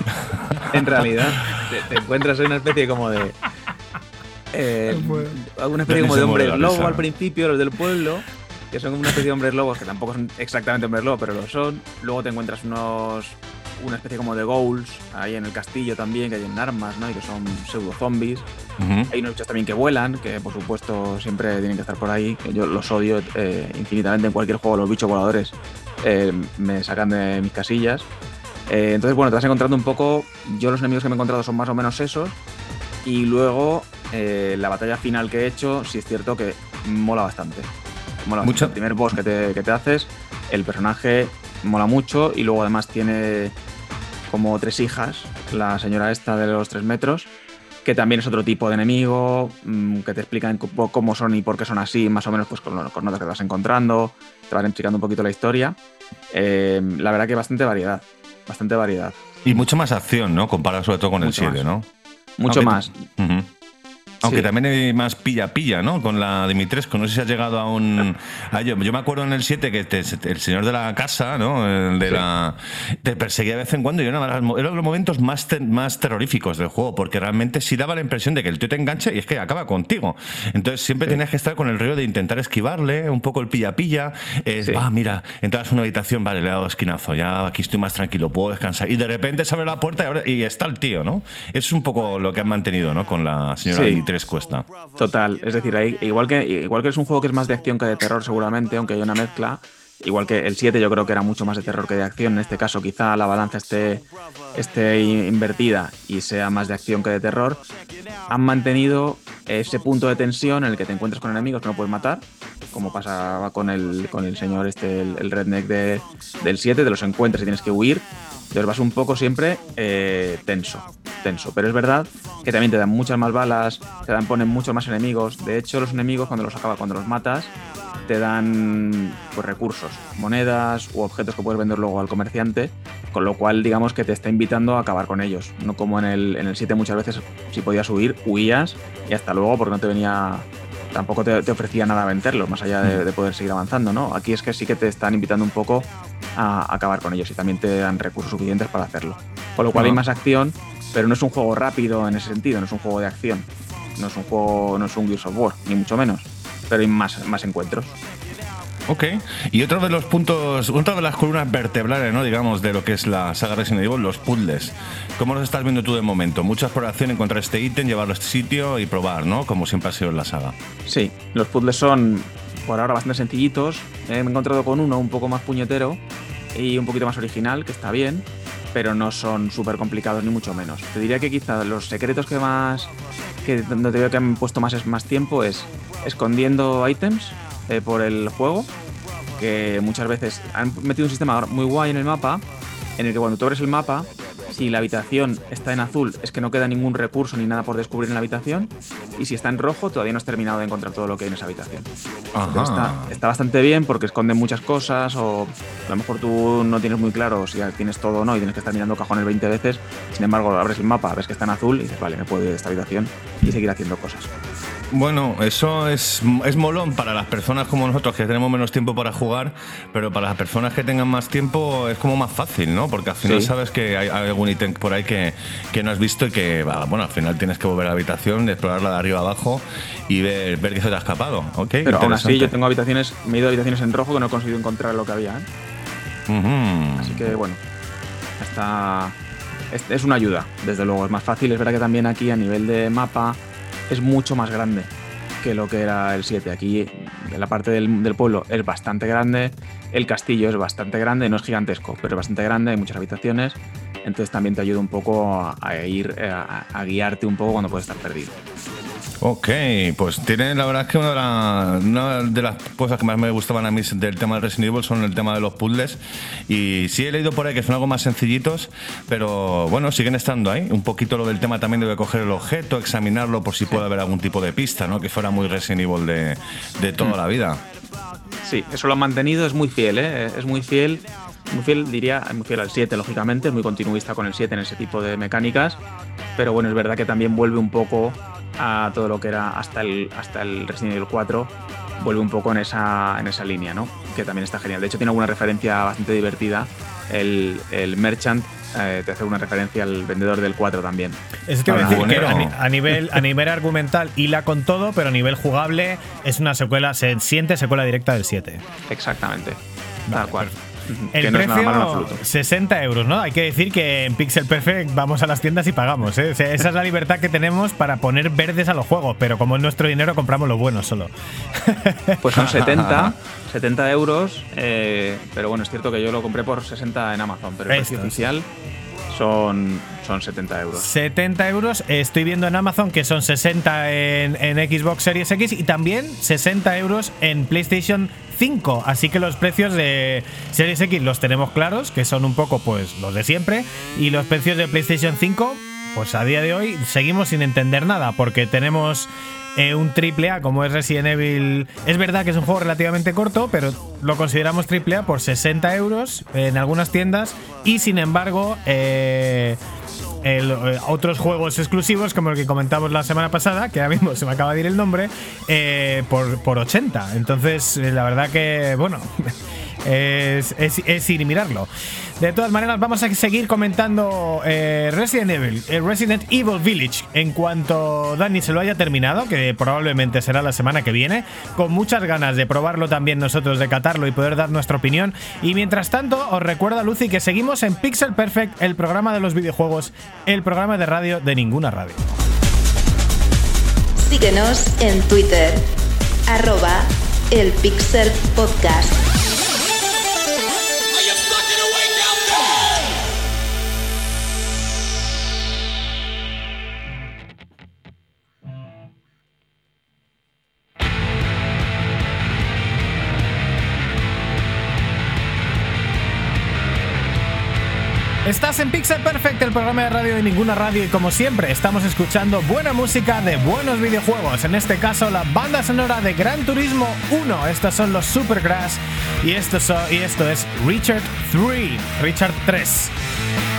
en realidad te, encuentras en una especie como de. Eh, una especie como de hombres lobo al principio, los del pueblo, que son una especie de hombres lobos, que tampoco son exactamente hombres lobos, pero lo son. Luego te encuentras unos. Una especie como de ghouls ahí en el castillo también, que hay en armas, ¿no? Y que son pseudo zombies. Hay unos bichos también que vuelan, que por supuesto siempre tienen que estar por ahí. Que yo los odio eh, infinitamente en cualquier juego. Los bichos voladores eh, me sacan de mis casillas. Eh, entonces, bueno, te vas encontrando un poco. Yo los enemigos que me he encontrado son más o menos esos. Y luego eh, la batalla final que he hecho, sí es cierto que mola bastante. Mola mucho. El primer boss que te, que te haces, el personaje mola mucho y luego además tiene como tres hijas, la señora esta de los tres metros, que también es otro tipo de enemigo, mm, que te explican cómo son y por qué son así, más o menos pues con, con notas que te vas encontrando, te van explicando un poquito la historia. Eh, la verdad que bastante variedad bastante variedad. Y mucho más acción, ¿no? Comparado sobre todo con el 7, ¿no? Mucho más. Aunque también hay más pilla-pilla, ¿no? Con la Dimitrescu. No sé si has llegado a un. yo, me acuerdo en el 7 que el señor de la casa, ¿no? El de la. Te perseguía de vez en cuando y era uno de los momentos más, más terroríficos del juego, porque realmente sí daba la impresión de que el tío te engancha y es que acaba contigo. Entonces siempre tenías que estar con el río de intentar esquivarle, un poco el pilla-pilla. Es, ah, mira, entras a una habitación, vale, le he dado esquinazo, ya aquí estoy más tranquilo, puedo descansar. Y de repente se abre la puerta y, y está el tío, ¿no? Es un poco lo que han mantenido, ¿no? Con la señora Dimitrescu cuesta. Total, es decir, igual, que, igual que es un juego que es más de acción que de terror seguramente, aunque hay una mezcla, igual que el 7 yo creo que era mucho más de terror que de acción, en este caso quizá la balanza esté, esté invertida y sea más de acción que de terror, han mantenido ese punto de tensión en el que te encuentras con enemigos que no puedes matar, como pasaba con el, con el señor este, el, redneck de, del 7, te los encuentras y tienes que huir, entonces vas un poco siempre eh, tenso, tenso. Pero es verdad que también te dan muchas más balas, te dan, ponen muchos más enemigos. De hecho, los enemigos cuando los acabas, cuando los matas, te dan pues, recursos, monedas u objetos que puedes vender luego al comerciante, con lo cual digamos que te está invitando a acabar con ellos. No como en el, en el 7 muchas veces si podías huir, huías y hasta luego porque no te venía tampoco te, ofrecía nada venderlos, más allá de, de, poder seguir avanzando, ¿no? Aquí es que sí que te están invitando un poco a acabar con ellos y también te dan recursos suficientes para hacerlo. Con lo cual hay más acción, pero no es un juego rápido en ese sentido, no es un juego de acción. No es un juego, no es un Gears of War, ni mucho menos. Pero hay más, más encuentros. Ok. Y otro de los puntos, otra de las columnas vertebrales, ¿no? Digamos, de lo que es la saga Resident Evil, los puzzles. ¿Cómo los estás viendo tú de momento? Mucha exploración, encontrar este ítem, llevarlo a este sitio y probar, ¿no? Como siempre ha sido en la saga. Sí, los puzzles son por ahora bastante sencillitos. me he encontrado con uno un poco más puñetero y un poquito más original, que está bien, pero no son súper complicados ni mucho menos. Te diría que quizá los secretos que más. que donde te veo que han puesto más, más tiempo es escondiendo ítems eh, por el juego, que muchas veces han metido un sistema muy guay en el mapa, en el que cuando tú abres el mapa si la habitación está en azul es que no queda ningún recurso ni nada por descubrir en la habitación. Y si está en rojo todavía no has terminado de encontrar todo lo que hay en esa habitación. Está, bastante bien porque esconde muchas cosas o a lo mejor tú no tienes muy claro si tienes todo o no y tienes que estar mirando cajones 20 veces. Sin embargo, abres el mapa, ves que está en azul y dices, vale, me puedo ir de esta habitación y seguir haciendo cosas. Bueno, eso es, es molón para las personas como nosotros que tenemos menos tiempo para jugar, pero para las personas que tengan más tiempo es como más fácil, ¿no? Porque al final sabes que hay, algún ítem por ahí que, no has visto y que, bueno, al final tienes que volver a la habitación, explorarla de arriba abajo y ver, ver que se te ha escapado, ¿ok? Pero aún así yo tengo habitaciones, me he ido a habitaciones en rojo que no he conseguido encontrar lo que había, ¿eh? Así que, bueno, está... es una ayuda, desde luego, es más fácil. Es verdad que también aquí a nivel de mapa es mucho más grande que lo que era el 7. Aquí en la parte del, pueblo es bastante grande, el castillo es bastante grande, no es gigantesco, pero es bastante grande, hay muchas habitaciones, entonces también te ayuda un poco a, ir, a guiarte un poco cuando puedes estar perdido. Ok, pues tiene la verdad que una de, las cosas que más me gustaban a mí del tema de Resident Evil son el tema de los puzzles. Y sí he leído por ahí que son algo más sencillitos, pero bueno, siguen estando ahí. Un poquito lo del tema también de coger el objeto, examinarlo por si puede haber algún tipo de pista, ¿no? Que fuera muy Resident Evil de, de toda la vida. Sí, eso lo han mantenido, es muy fiel, ¿eh? Es muy fiel muy fiel, diría, muy fiel al 7, lógicamente, es muy continuista con el 7 en ese tipo de mecánicas, pero bueno, es verdad que también vuelve un poco a todo lo que era hasta el, hasta el Resident Evil 4, vuelve un poco en esa, en esa línea, ¿no? Que también está genial. De hecho, tiene alguna referencia bastante divertida. El, el Merchant eh, te hace una referencia al vendedor del 4 también. Es que, decir que a, nivel, a nivel argumental hila con todo, pero a nivel jugable es una secuela, se siente secuela directa del 7. Exactamente. tal cual. El precio, 60 euros, ¿no? Hay que decir que en Pixel Perfect vamos a las tiendas y pagamos, ¿eh? esa es la libertad que tenemos para poner verdes a los juegos, pero como es nuestro dinero compramos lo bueno solo. Pues son 70, 70 euros, eh, pero bueno, es cierto que yo lo compré por 60 en Amazon, pero el precio oficial son, son 70 euros. 70 euros, estoy viendo en Amazon que son 60 en, en Xbox Series X y también 60 euros en PlayStation 5. Así que los precios de Series X los tenemos claros, que son un poco pues los de siempre. Y los precios de PlayStation 5, pues a día de hoy seguimos sin entender nada, porque tenemos eh, un triple A como es Resident Evil. Es verdad que es un juego relativamente corto, pero lo consideramos triple A por 60 euros en algunas tiendas. Y sin embargo, eh, eh, otros juegos exclusivos, como el que comentamos la semana pasada, que ahora mismo se me acaba de ir el nombre, eh, por, por 80. Entonces, eh, la verdad que, bueno, es, es, ir y mirarlo. De todas maneras, vamos a seguir comentando eh, Resident Evil, eh, Resident Evil Village, en cuanto Dani se lo haya terminado, que probablemente será la semana que viene, con muchas ganas de probarlo también nosotros, de catarlo y poder dar nuestra opinión. Y mientras tanto, os recuerdo, Lucy, que seguimos en Pixel Perfect, el programa de los videojuegos, el programa de radio de ninguna radio. Síguenos en Twitter, arroba el Pixel Podcast. Estás en Pixel Perfect, el programa de radio de ninguna radio y como siempre estamos escuchando buena música de buenos videojuegos, en este caso la banda sonora de Gran Turismo 1, estos son los Supergrass y esto, y esto es Richard 3, Richard 3.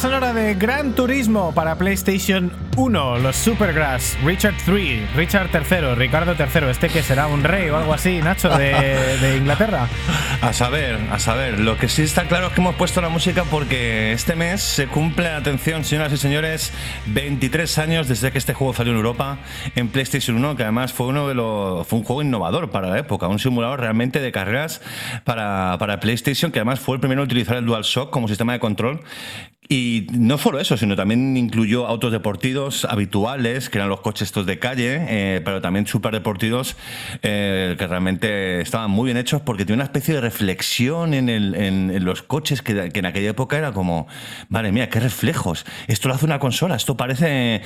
Sonora de Gran Turismo para PlayStation 1, los Supergrass, Richard 3, Richard III, Ricardo III, este que será un rey o algo así, Nacho, de, Inglaterra. A saber, a saber. Lo que sí está claro es que hemos puesto la música porque este mes se cumple, atención, señoras y señores, 23 años desde que este juego salió en Europa en PlayStation 1, que además fue uno de los, fue un juego innovador para la época, un simulador realmente de carreras para, para PlayStation, que además fue el primero en utilizar el DualShock como sistema de control y no solo eso, sino también incluyó autos deportivos habituales, que eran los coches estos de calle, eh, pero también super deportivos eh, que realmente estaban muy bien hechos porque tiene una especie de reflexión en, el, en, los coches que, en aquella época era como, madre mía, qué reflejos. Esto lo hace una consola, esto parece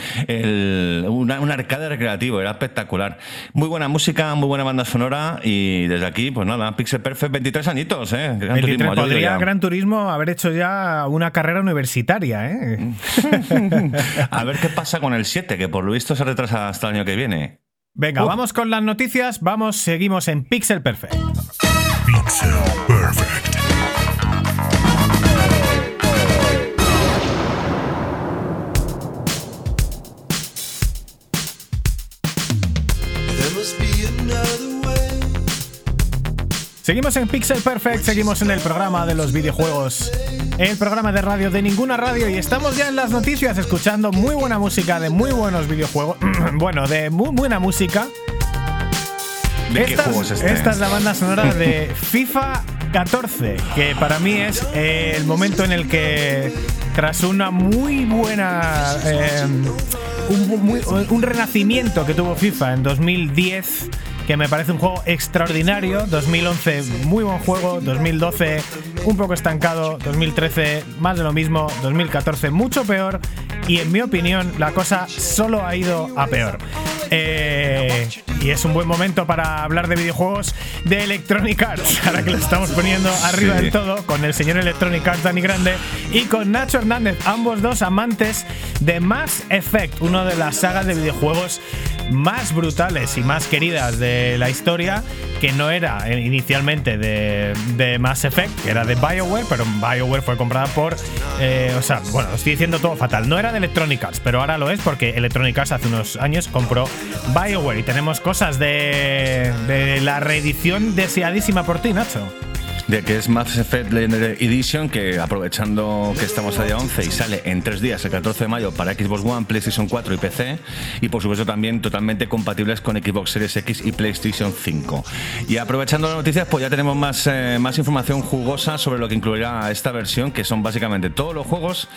una, un arcade recreativo, era espectacular. Muy buena música, muy buena banda sonora y desde aquí, pues nada, Pixel Perfect, 23 añitos, ¿eh? Gran Turismo, podría Gran Turismo haber hecho ya una carrera universitaria ¿eh? A ver qué pasa con el 7, que por lo visto se retrasa hasta el año que viene. Venga, vamos con las noticias. Vamos, seguimos en Pixel Perfect. Pixel Perfect. Seguimos en Pixel Perfect, seguimos en el programa de los videojuegos, el programa de radio de ninguna radio y estamos ya en las noticias escuchando muy buena música de muy buenos videojuegos, bueno, de muy buena música. esta, esta es la banda sonora de FIFA 14, que para mí es eh, el momento en el que tras una muy buena... Eh, un, un renacimiento que tuvo FIFA en 2010 que me parece un juego extraordinario. 2011, muy buen juego. 2012, un poco estancado. 2013, más de lo mismo. 2014, mucho peor. Y en mi opinión, la cosa solo ha ido a peor. Eh, y es un buen momento para hablar de videojuegos de Electronic Arts, ahora que lo estamos poniendo arriba del todo, con el señor Electronic Arts Dani Grande y con Nacho Hernández, ambos dos amantes de Mass Effect, una de las sagas de videojuegos más brutales y más queridas de la historia, que no era inicialmente de, Mass Effect, era de BioWare, pero BioWare fue comprada por. Eh, o sea, bueno, estoy diciendo todo fatal. No era de Electronic Arts, pero ahora lo es porque Electronic Arts hace unos años compró BioWare y tenemos cosas de, de la reedición deseadísima por ti, Nacho de que es Mass Effect Legendary Edition, que aprovechando que estamos a día 11 y sale en tres días, el 14 de mayo, para Xbox One, PlayStation 4 y PC, y por supuesto también totalmente compatibles con Xbox Series X y PlayStation 5. Y aprovechando las noticias, pues ya tenemos más, eh, más información jugosa sobre lo que incluirá esta versión, que son básicamente todos los juegos,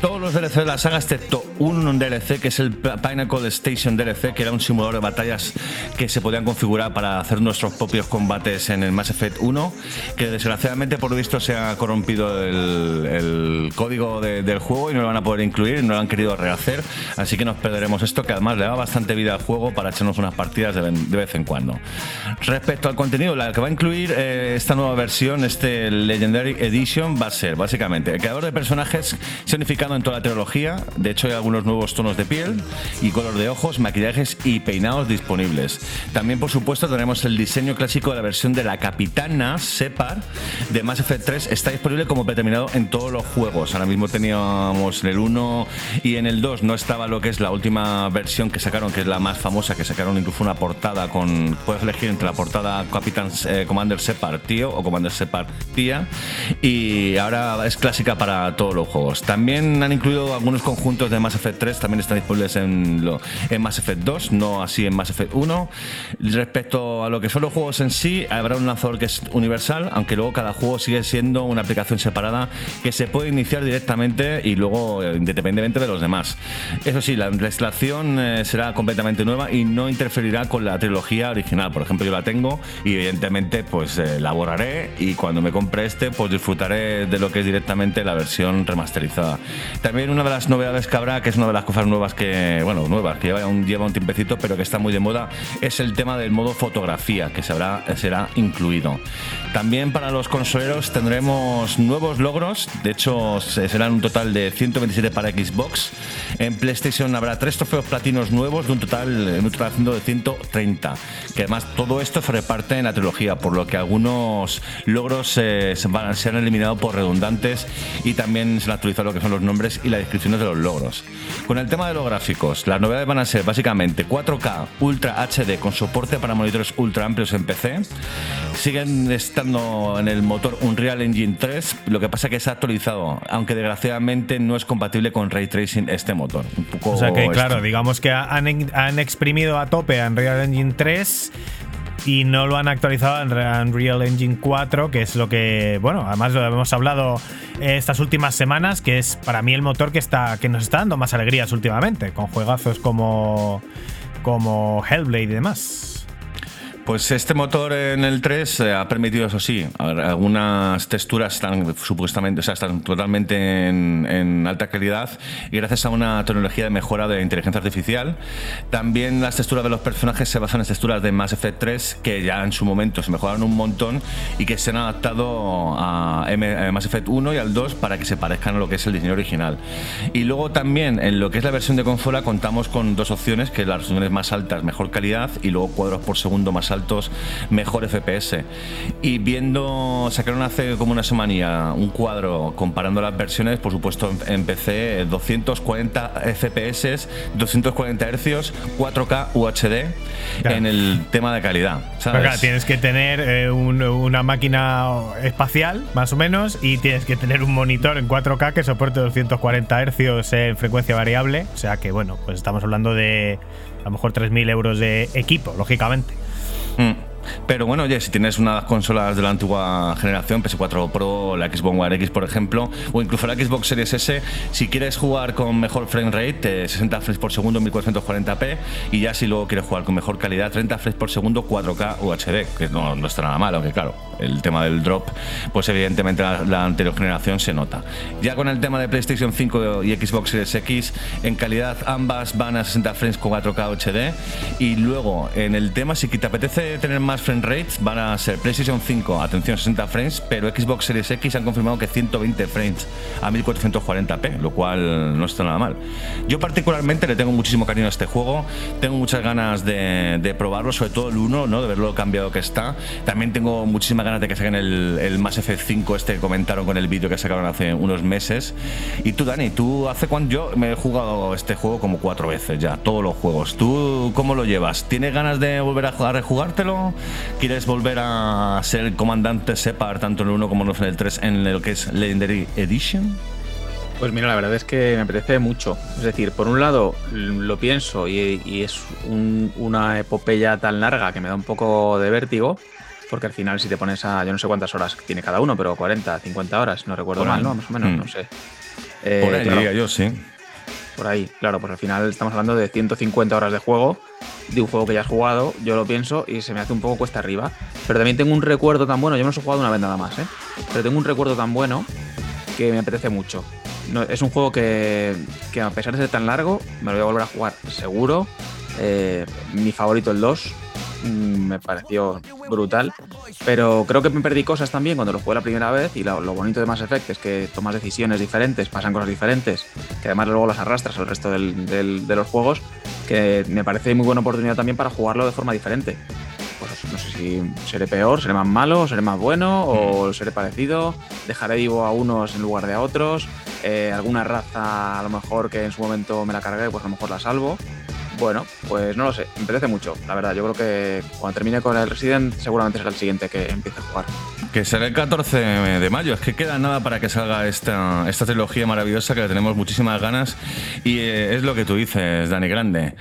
todos los DLC de la saga, excepto un DLC, que es el Pinnacle Station DLC, que era un simulador de batallas que se podían configurar para hacer nuestros propios combates en el Mass Effect 1, que desgraciadamente por visto se ha corrompido el, código del juego y no lo van a poder incluir, no lo han querido rehacer, así que nos perderemos esto que además le da bastante vida al juego para echarnos unas partidas de, vez en cuando. Respecto al contenido, la que va a incluir eh, esta nueva versión, este Legendary Edition, va a ser básicamente el creador de personajes significado en toda la trilogía, de hecho hay algunos nuevos tonos de piel y color de ojos, maquillajes y peinados disponibles. También por supuesto tenemos el diseño clásico de la versión de la capitana Separ de Mass Effect 3 está disponible como predeterminado en todos los juegos. Ahora mismo teníamos en el 1 y en el 2 no estaba lo que es la última versión que sacaron, que es la más famosa, que sacaron incluso una portada con. Puedes elegir entre la portada Capitán eh, Commander Separ Tío o Commander Separ Tía. Y ahora es clásica para todos los juegos. También han incluido algunos conjuntos de Mass Effect 3, también están disponibles en, en Mass Effect 2, no así en Mass Effect 1. Respecto a lo que son los juegos en sí, habrá un lanzador que es universal, aunque luego cada juego sigue siendo una aplicación separada que se puede iniciar directamente y luego eh, independientemente de los demás. Eso sí, la instalación eh, será completamente nueva y no interferirá con la trilogía original. Por ejemplo, yo la tengo y evidentemente pues eh, la borraré y cuando me compre este pues disfrutaré de lo que es directamente la versión remasterizada. También una de las novedades que habrá, que es una de las cosas nuevas que, bueno, nuevas, que lleva un, lleva un tiempecito pero que está muy de moda, es el tema del modo fotografía que será, será incluido. También para los consoleros tendremos nuevos logros, de hecho serán un total de 127 para Xbox. En PlayStation habrá tres trofeos platinos nuevos de un total, en un total de 130, que además todo esto se reparte en la trilogía, por lo que algunos logros eh, se, van, se han eliminado por redundantes y también se han actualizado lo que son los nombres y las descripciones de los logros. Con el tema de los gráficos, las novedades van a ser básicamente 4K Ultra HD con soporte para monitores ultra amplios en PC. Siguen estando en el motor Unreal Engine 3, lo que pasa que se ha actualizado, aunque desgraciadamente no es compatible con Ray Tracing este motor. Un poco o sea que, claro, digamos que han, han exprimido a tope a Unreal Engine 3 y no lo han actualizado en Unreal Engine 4, que es lo que, bueno, además lo hemos hablado estas últimas semanas, que es para mí el motor que está que nos está dando más alegrías últimamente, con juegazos como como Hellblade y demás. Pues este motor en el 3 eh, ha permitido, eso sí, algunas texturas están supuestamente, o sea, están totalmente en, alta calidad y gracias a una tecnología de mejora de inteligencia artificial. También las texturas de los personajes se basan en texturas de Mass Effect 3 que ya en su momento se mejoraron un montón y que se han adaptado a Mass Effect 1 y al 2 para que se parezcan a lo que es el diseño original. Y luego también en lo que es la versión de consola contamos con dos opciones, que las opciones más altas, mejor calidad y luego cuadros por segundo más altos mejor FPS. Y viendo, sacaron hace como una semana un cuadro comparando las versiones, por supuesto en, PC 240 FPS, 240 Hz, 4K UHD en el tema de calidad. tienes que tener eh, una máquina espacial, más o menos, y tienes que tener un monitor en 4K que soporte 240 Hz en frecuencia variable. O sea que, bueno, pues estamos hablando de a lo mejor 3.000 euros de equipo, lógicamente. Mm. Pero bueno, oye, si tienes una de las consolas de la antigua generación, PS4 Pro, la Xbox One X, por ejemplo, o incluso la Xbox Series S, si quieres jugar con mejor frame rate, 60 frames por segundo, 1440p, y ya si luego quieres jugar con mejor calidad, 30 frames por segundo, 4K UHD, que no, no está nada mal, aunque claro, el tema del drop, pues evidentemente la, anterior generación se nota. Ya con el tema de PlayStation 5 y Xbox Series X, en calidad ambas van a 60 frames con 4K HD y luego en el tema si te apetece tener más frame rates van a ser PlayStation 5, atención 60 frames, pero Xbox Series X han confirmado que 120 frames a 1440p, lo cual no está nada mal. Yo particularmente le tengo muchísimo cariño a este juego, tengo muchas ganas de, de probarlo, sobre todo el 1, ¿no? de ver lo cambiado que está. También tengo muchísimas ganas de que saquen el, el Mass Effect 5 este que comentaron con el vídeo que sacaron hace unos meses. Y tú, Dani, tú hace cuánto yo me he jugado este juego como cuatro veces ya, todos los juegos. ¿Tú cómo lo llevas? ¿Tienes ganas de volver a, jugar, a rejugártelo? ¿Quieres volver a ser el comandante Separ tanto en el 1 como en el 3 en lo que es Legendary Edition? Pues mira, la verdad es que me apetece mucho. Es decir, por un lado lo pienso y, y es un, una epopeya tan larga que me da un poco de vértigo, porque al final si te pones a, yo no sé cuántas horas tiene cada uno, pero 40, 50 horas, no recuerdo Por mal, ahí. ¿no? Más o menos, Mm. no sé. Por Eh, ahí claro, diría yo, sí. por ahí, claro, pues al final estamos hablando de 150 horas de juego, de un juego que ya has jugado, yo lo pienso y se me hace un poco cuesta arriba. Pero también tengo un recuerdo tan bueno, yo me lo he jugado una vez nada más, ¿eh? Pero tengo un recuerdo tan bueno que me apetece mucho. No, es un juego que, que a pesar de ser tan largo, me lo voy a volver a jugar seguro. Eh, mi favorito el 2, mm, me pareció brutal. Pero creo que me perdí cosas también cuando lo jugué la primera vez. Y lo, lo bonito de Mass Effect es que tomas decisiones diferentes, pasan cosas diferentes, que además luego las arrastras al resto del- del- de los juegos. Que me parece muy buena oportunidad también para jugarlo de forma diferente. Pues no sé si seré peor, seré más malo, seré más bueno o seré parecido. Dejaré vivo a unos en lugar de a otros. Eh, alguna raza a lo mejor que en su momento me la cargué, pues a lo mejor la salvo. Bueno, pues no lo sé, me apetece mucho, la verdad. Yo creo que cuando termine con el Resident, seguramente será el siguiente que empiece a jugar. Que será el 14 de mayo. Es que queda nada para que salga esta, esta trilogía maravillosa que le tenemos muchísimas ganas. Y eh, es lo que tú dices, Dani Grande.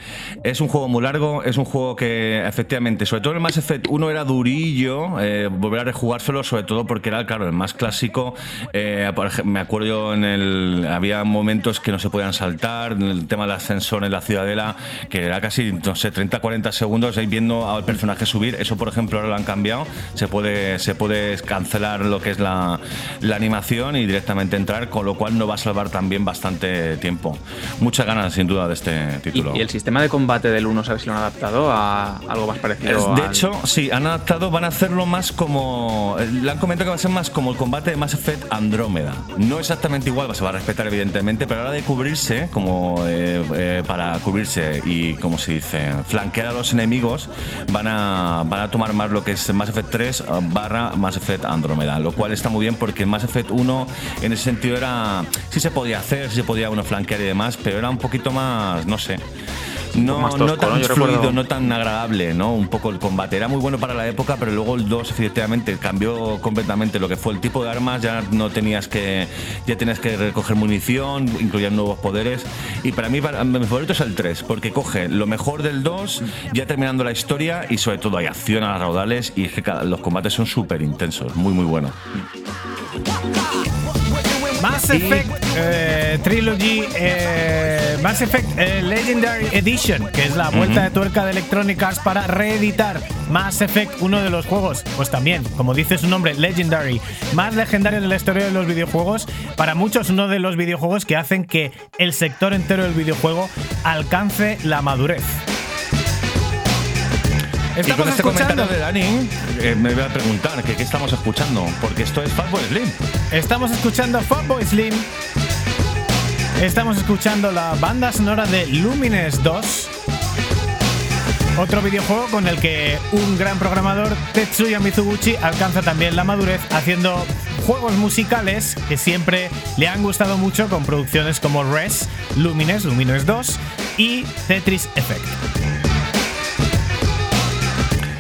Es un juego muy largo, es un juego que efectivamente, sobre todo el Mass Effect 1 era durillo, eh, volver a rejugárselo, sobre todo porque era, claro, el más clásico. Eh, me acuerdo en el. Había momentos que no se podían saltar, el tema del ascensor en la ciudadela, que era casi, no sé, 30, 40 segundos ahí viendo al personaje subir. Eso, por ejemplo, ahora lo han cambiado. Se puede, se puede cancelar lo que es la, la animación y directamente entrar, con lo cual no va a salvar también bastante tiempo. Muchas ganas, sin duda, de este Y, título. y el sistema de combate del 1, ¿sabes si lo han adaptado a algo más parecido? De al- hecho, sí, han adaptado, van a hacerlo más como. Le han comentado que va a ser más como el combate de Mass Effect Andrómeda. No exactamente igual, se va a respetar, evidentemente, pero a la hora de cubrirse, como eh, eh, para cubrirse y, como se dice, flanquear a los enemigos, van a, van a tomar más lo que es Mass Effect 3 barra Mass Effect Andrómeda, lo cual está muy bien porque Mass Effect 1 en ese sentido era. Sí se podía hacer, sí se podía uno flanquear y demás, pero era un poquito más, no sé. No, más no tan fluido, no tan agradable, ¿no? Un poco el combate. Era muy bueno para la época, pero luego el 2 efectivamente cambió completamente lo que fue el tipo de armas, ya no tenías que ya tenías que recoger munición, incluían nuevos poderes y para mí para, mi favorito es el 3, porque coge lo mejor del 2, ya terminando la historia y sobre todo hay acción a las raudales y es que cada- los combates son súper intensos, muy muy bueno. Mass Effect eh, Trilogy, eh, Mass Effect eh, Legendary Edition, que es la vuelta de tuerca de Electronic Arts para reeditar Mass Effect, uno de los juegos, pues también, como dice su nombre, Legendary, más legendario de la historia de los videojuegos, para muchos uno de los videojuegos que hacen que el sector entero del videojuego alcance la madurez. Y Estamos con este escuchando- comentario de Dani, eh, me voy a preguntar que qué estamos escuchando, porque esto es Fatboy Slim. Estamos escuchando Fatboy Slim. Estamos escuchando la banda sonora de Lumines 2. Otro videojuego con el que un gran programador, Tetsuya Mizuguchi, alcanza también la madurez haciendo juegos musicales que siempre le han gustado mucho con producciones como Res, Lumines, Lumines 2 y Tetris Effect.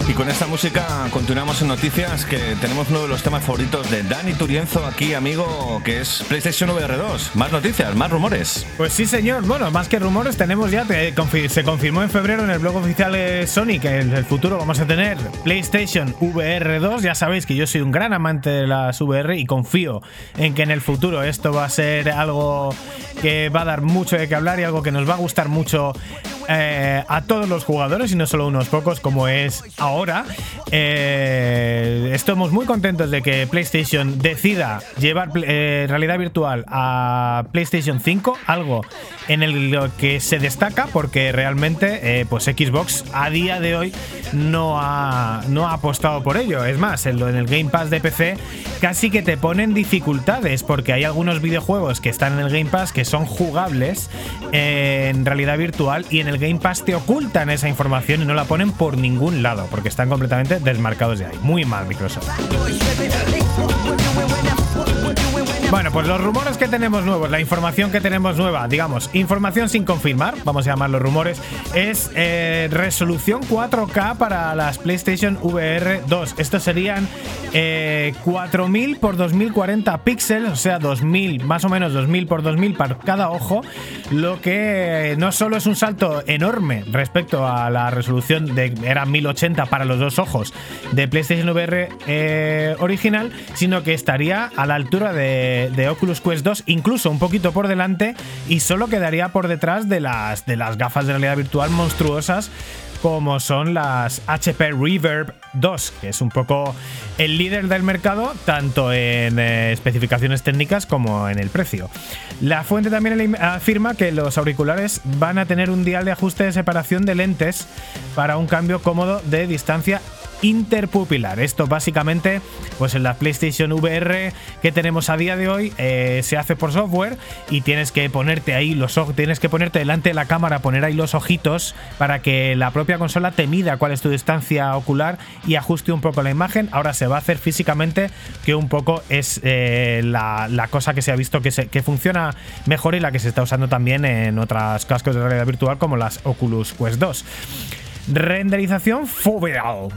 Y con esta música continuamos en noticias que tenemos uno de los temas favoritos de Dani Turienzo aquí, amigo, que es PlayStation VR 2. Más noticias, más rumores. Pues sí, señor. Bueno, más que rumores, tenemos ya, se confirmó en febrero en el blog oficial de Sony que en el futuro vamos a tener PlayStation VR 2. Ya sabéis que yo soy un gran amante de las VR y confío en que en el futuro esto va a ser algo que va a dar mucho de qué hablar y algo que nos va a gustar mucho eh, a todos los jugadores y no solo unos pocos como es ahora. Eh, estamos muy contentos de que PlayStation decida llevar eh, realidad virtual a PlayStation 5, algo en el que se destaca porque realmente pues Xbox a día de hoy no ha, no ha apostado por ello. Es más, en, el Game Pass de PC casi que te ponen dificultades porque hay algunos videojuegos que están en el Game Pass que son jugables en realidad virtual y en el Game Pass te ocultan esa información y no la ponen por ningún lado, están completamente desmarcados de ahí. Muy mal Microsoft. Bueno, pues los rumores que tenemos nuevos, la información que tenemos nueva, digamos, información sin confirmar, vamos a llamarlo rumores, es eh, resolución 4K para las PlayStation VR 2. Estos serían 4000 eh, por 2040 píxeles, o sea, 2000, más o menos 2000 por 2000 para cada ojo, lo que no solo es un salto enorme respecto a la resolución de era 1080 para los dos ojos de PlayStation VR eh, original, sino que estaría a la altura de de, Oculus Quest 2, incluso un poquito por delante, y solo quedaría por detrás de las, de las gafas de realidad virtual monstruosas como son las HP Reverb 2, que es un poco el líder del mercado, tanto en eh, especificaciones técnicas como en el precio. La fuente también afirma que los auriculares van a tener un dial de ajuste de separación de lentes para un cambio cómodo de distancia interpupilar. Esto básicamente, pues en la PlayStation VR que tenemos a día de hoy, eh, se hace por software y tienes que ponerte ahí los ojos, tienes que ponerte delante de la cámara, poner ahí los ojitos para que la propia consola te mida cuál es tu distancia ocular y ajuste un poco la imagen. Ahora se va a hacer físicamente, que un poco es eh, la, cosa que se ha visto que, funciona mejor y la que se está usando también en otras cascos de realidad virtual como las Oculus Quest 2. Renderización foveal.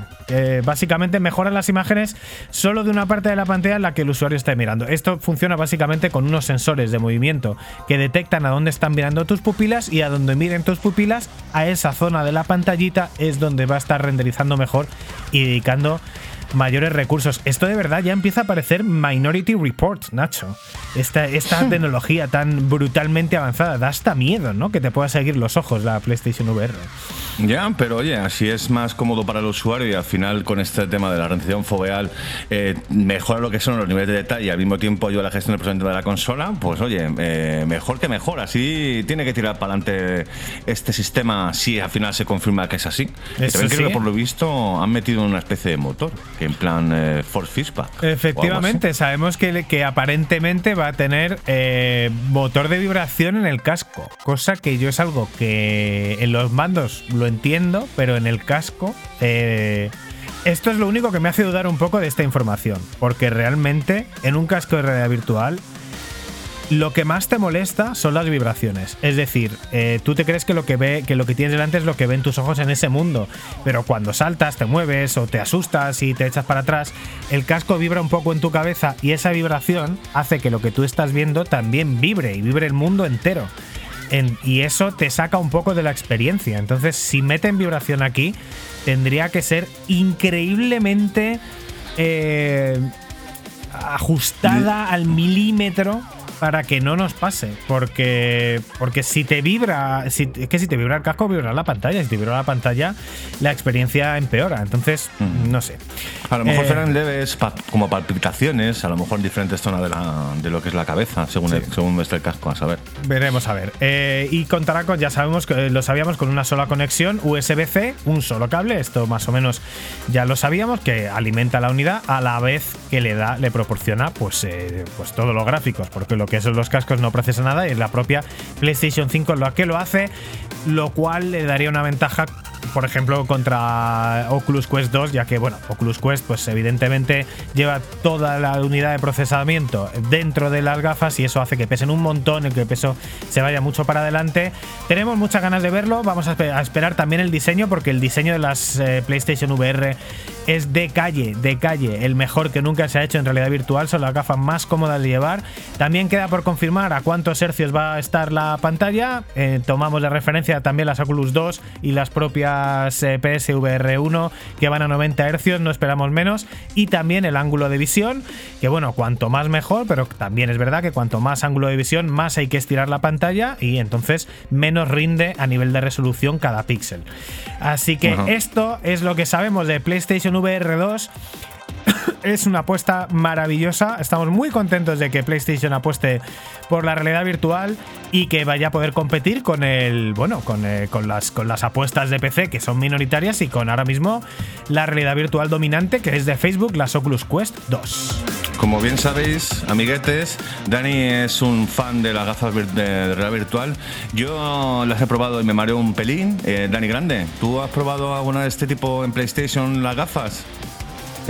Básicamente mejora las imágenes solo de una parte de la pantalla en la que el usuario está mirando. Esto funciona básicamente con unos sensores de movimiento que detectan a dónde están mirando tus pupilas y a donde miren tus pupilas, a esa zona de la pantallita es donde va a estar renderizando mejor y dedicando mayores recursos. Esto de verdad ya empieza a parecer Minority Report, Nacho. Esta, esta tecnología tan brutalmente avanzada da hasta miedo, ¿no? Que te pueda seguir los ojos la PlayStation VR. Ya, pero oye, así es más cómodo para el usuario y al final con este tema de la rendición foveal eh, mejora lo que son los niveles de detalle y al mismo tiempo ayuda a la gestión del procesamiento de la consola, pues oye, eh, mejor que mejor. Así tiene que tirar para adelante este sistema si al final se confirma que es así. también creo que por lo visto han metido una especie de motor en plan eh, Force Fishback. Efectivamente, sabemos que, que aparentemente va a tener eh, motor de vibración en el casco, cosa que yo es algo que en los mandos lo entiendo, pero en el casco... Eh, esto es lo único que me hace dudar un poco de esta información, porque realmente en un casco de realidad virtual lo que más te molesta son las vibraciones. Es decir, eh, tú te crees que lo que ve, que lo que tienes delante es lo que ven tus ojos en ese mundo. Pero cuando saltas, te mueves o te asustas y te echas para atrás, el casco vibra un poco en tu cabeza y esa vibración hace que lo que tú estás viendo también vibre y vibre el mundo entero. y eso te saca un poco de la experiencia. Entonces, si meten vibración aquí, tendría que ser increíblemente eh, ajustada al milímetro para que no nos pase. Porque, porque si te vibra, si, es que si te vibra el casco, vibra la pantalla. Si te vibra la pantalla, la experiencia empeora. Entonces, mm. no sé. A lo mejor eh, serán leves como palpitaciones, a lo mejor en diferentes zonas de, la, de lo que es la cabeza, según, según esté el casco, a saber. Veremos a ver. Eh, y contará con, ya sabemos que lo sabíamos, con una sola conexión USB-C, un solo cable. Esto más o menos ya lo sabíamos, que alimenta la unidad a la vez que le da, le proporciona pues, eh, pues todos los gráficos, porque lo que son los cascos no procesa nada y la propia PlayStation 5 lo que lo hace, lo cual le daría una ventaja por ejemplo, contra Oculus Quest 2, ya que, bueno, Oculus Quest, pues evidentemente lleva toda la unidad de procesamiento dentro de las gafas y eso hace que pesen un montón, el que el peso se vaya mucho para adelante. Tenemos muchas ganas de verlo, vamos a esperar también el diseño, porque el diseño de las eh, PlayStation VR es de calle, de calle, el mejor que nunca se ha hecho en realidad virtual, son las gafas más cómodas de llevar. También queda por confirmar a cuántos hercios va a estar la pantalla. Eh, tomamos de referencia también las Oculus 2 y las propias eh, PSVR 1 que van a 90 hercios, no esperamos menos. Y también el ángulo de visión, que bueno, cuanto más mejor, pero también es verdad que cuanto más ángulo de visión, más hay que estirar la pantalla y entonces menos rinde a nivel de resolución cada píxel. Así que esto es lo que sabemos de PlayStation VR 2 es una apuesta maravillosa. Estamos muy contentos de que PlayStation apueste por la realidad virtual y que vaya a poder competir con el. Bueno, con, eh, con, las, con las apuestas de PC que son minoritarias y con ahora mismo la realidad virtual dominante que es de Facebook, las Oculus Quest 2. Como bien sabéis, amiguetes, Dani es un fan de las gafas de realidad virtual. Yo las he probado y me mareo un pelín. Eh, Dani Grande, ¿tú has probado alguna de este tipo en PlayStation las gafas?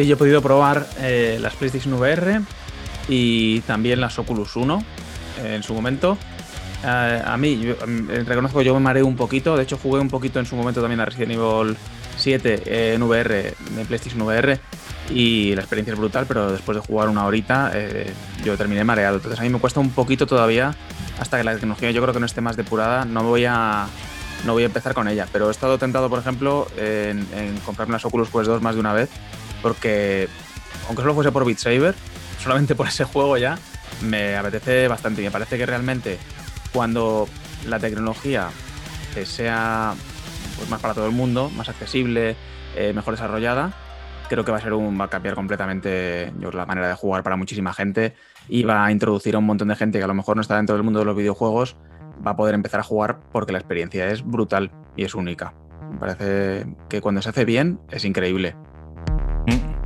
Sí, yo he podido probar eh, las PlayStation VR y también las Oculus 1 eh, en su momento. Eh, a mí, yo, reconozco que yo me mareé un poquito. De hecho, jugué un poquito en su momento también a Resident Evil 7 en VR, en PlayStation VR. Y la experiencia es brutal, pero después de jugar una horita, yo terminé mareado. Entonces a mí me cuesta un poquito todavía hasta que la tecnología yo creo que no esté más depurada. No voy a, no voy a empezar con ella. Pero he estado tentado, por ejemplo, en, en comprarme las Oculus Quest 2 más de una vez porque aunque solo fuese por Beat Saber, solamente por ese juego ya me apetece bastante y me parece que realmente cuando la tecnología sea pues, más para todo el mundo, más accesible, eh, mejor desarrollada, creo que va a ser un va a cambiar completamente la manera de jugar para muchísima gente y va a introducir a un montón de gente que a lo mejor no está dentro del mundo de los videojuegos, va a poder empezar a jugar porque la experiencia es brutal y es única. Me parece que cuando se hace bien es increíble.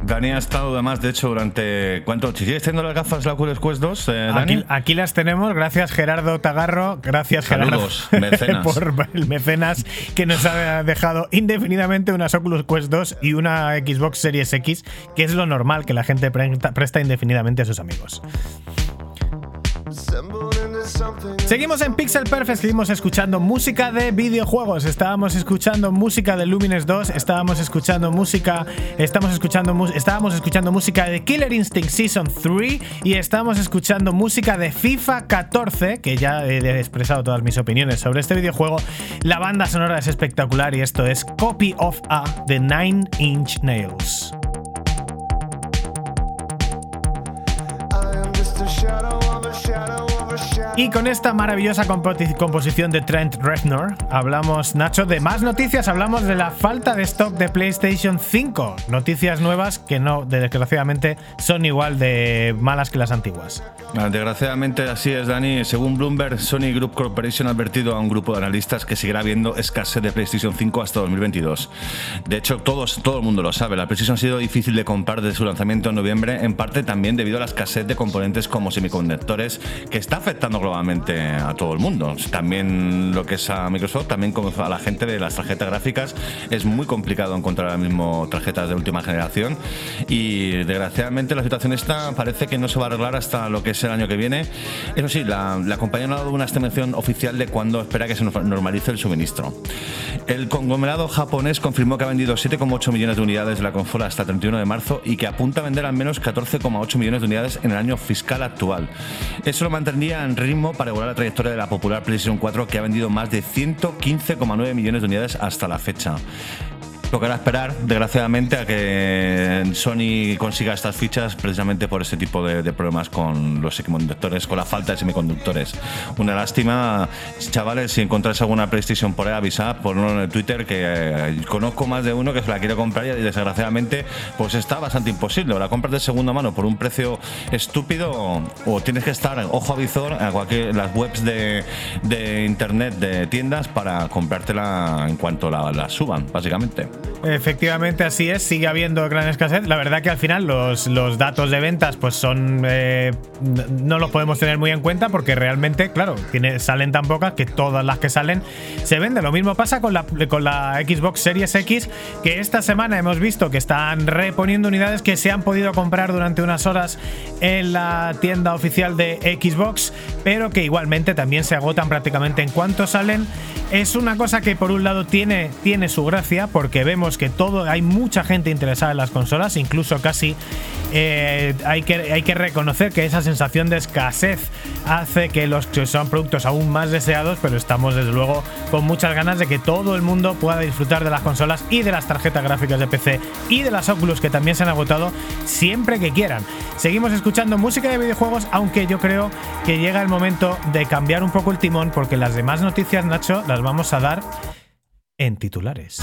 Dani ha estado además, de hecho, durante. ¿Cuánto? ¿Sigues teniendo las gafas la Oculus Quest 2? Eh, aquí, aquí, las tenemos, gracias Gerardo Tagarro. Gracias Saludos, Gerardo mecenas. por el mecenas que nos ha dejado indefinidamente unas Oculus Quest 2 y una Xbox Series X, que es lo normal que la gente presta indefinidamente a sus amigos. Seguimos en Pixel Perfect, seguimos escuchando música de videojuegos. Estábamos escuchando música de Lumines 2, estábamos escuchando música, estamos escuchando estábamos escuchando música de Killer Instinct Season 3 y estamos escuchando música de FIFA 14, que ya he expresado todas mis opiniones sobre este videojuego. La banda sonora es espectacular y esto es Copy of A de Nine Inch Nails. Y con esta maravillosa composición de Trent Reznor, hablamos, Nacho, de más noticias. Hablamos de la falta de stock de PlayStation 5. Noticias nuevas que no, desgraciadamente, son igual de malas que las antiguas. Desgraciadamente así es, Dani. Según Bloomberg, Sony Group Corporation ha advertido a un grupo de analistas que seguirá habiendo escasez de PlayStation 5 hasta 2022. De hecho, todos, todo el mundo lo sabe. La PlayStation ha sido difícil de comprar desde su lanzamiento en noviembre, en parte también debido a la escasez de componentes como semiconductores que está afectando globalmente a todo el mundo. También lo que es a Microsoft, también como a la gente de las tarjetas gráficas, es muy complicado encontrar ahora mismo tarjetas de última generación y desgraciadamente la situación esta parece que no se va a arreglar hasta lo que es el año que viene. Eso sí, la, compañía no ha dado una estimación oficial de cuándo espera que se normalice el suministro. El conglomerado japonés confirmó que ha vendido 7,8 millones de unidades de la consola hasta el 31 de marzo y que apunta a vender al menos 14,8 millones de unidades en el año fiscal actual. Eso lo mantendría en ritmo para igualar la trayectoria de la popular PlayStation 4 que ha vendido más de 115,9 millones de unidades hasta la fecha. Tocará esperar, desgraciadamente, a que Sony consiga estas fichas precisamente por ese tipo de, problemas con los semiconductores, con la falta de semiconductores. Una lástima, chavales, si encontráis alguna PlayStation por ahí, avisad por uno en el Twitter que eh, conozco más de uno que se la quiere comprar y desgraciadamente pues está bastante imposible. O la compras de segunda mano por un precio estúpido o tienes que estar ojo a visor a cualquier, las webs de, internet de tiendas para comprártela en cuanto la, la suban, básicamente. Efectivamente, así es. Sigue habiendo gran escasez. La verdad que al final los, los datos de ventas pues son eh, no los podemos tener muy en cuenta porque realmente, claro, salen tan pocas que todas las que salen se venden. Lo mismo pasa con la, con la Xbox Series X, que esta semana hemos visto que están reponiendo unidades que se han podido comprar durante unas horas en la tienda oficial de Xbox, pero que igualmente también se agotan prácticamente en cuanto salen. Es una cosa que por un lado tiene, tiene su gracia porque vemos que todo, hay mucha gente interesada en las consolas, incluso casi eh, hay, que, hay que reconocer que esa sensación de escasez hace que los que son productos aún más deseados, pero estamos desde luego con muchas ganas de que todo el mundo pueda disfrutar de las consolas y de las tarjetas gráficas de PC y de las Oculus que también se han agotado siempre que quieran. Seguimos escuchando música de videojuegos, aunque yo creo que llega el momento de cambiar un poco el timón porque las demás noticias, Nacho, las vamos a dar en titulares.